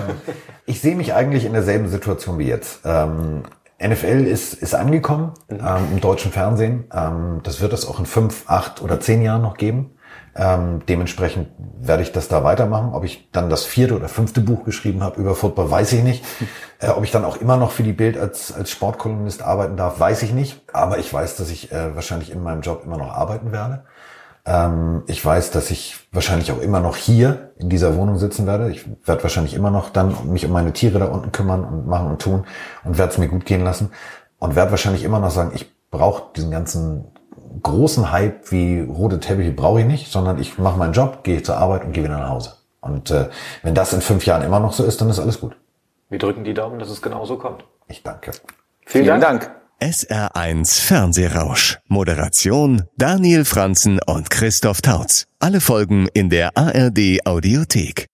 ich sehe mich eigentlich in derselben Situation wie jetzt. Ähm, NFL ist, ist angekommen ähm, im deutschen Fernsehen. Ähm, das wird es auch in fünf, acht oder zehn Jahren noch geben. Ähm, dementsprechend werde ich das da weitermachen. Ob ich dann das vierte oder fünfte Buch geschrieben habe über Football, weiß ich nicht. *laughs* Äh, ob ich dann auch immer noch für die Bild als, als Sportkolumnist arbeiten darf, weiß ich nicht. Aber ich weiß, dass ich äh, wahrscheinlich in meinem Job immer noch arbeiten werde. Ähm, ich weiß, dass ich wahrscheinlich auch immer noch hier in dieser Wohnung sitzen werde. Ich werde wahrscheinlich immer noch dann mich um meine Tiere da unten kümmern und machen und tun und werde es mir gut gehen lassen und werde wahrscheinlich immer noch sagen, ich brauche diesen ganzen großen Hype wie rote Teppiche brauche ich nicht, sondern ich mache meinen Job, gehe zur Arbeit und gehe wieder nach Hause. Und äh, wenn das in fünf Jahren immer noch so ist, dann ist alles gut. Wir drücken die Daumen, dass es genau so kommt. Ich danke. Vielen, Vielen Dank. Dank. SR1 Fernsehrausch. Moderation Daniel Franzen und Christoph Tautz. Alle Folgen in der ARD Audiothek.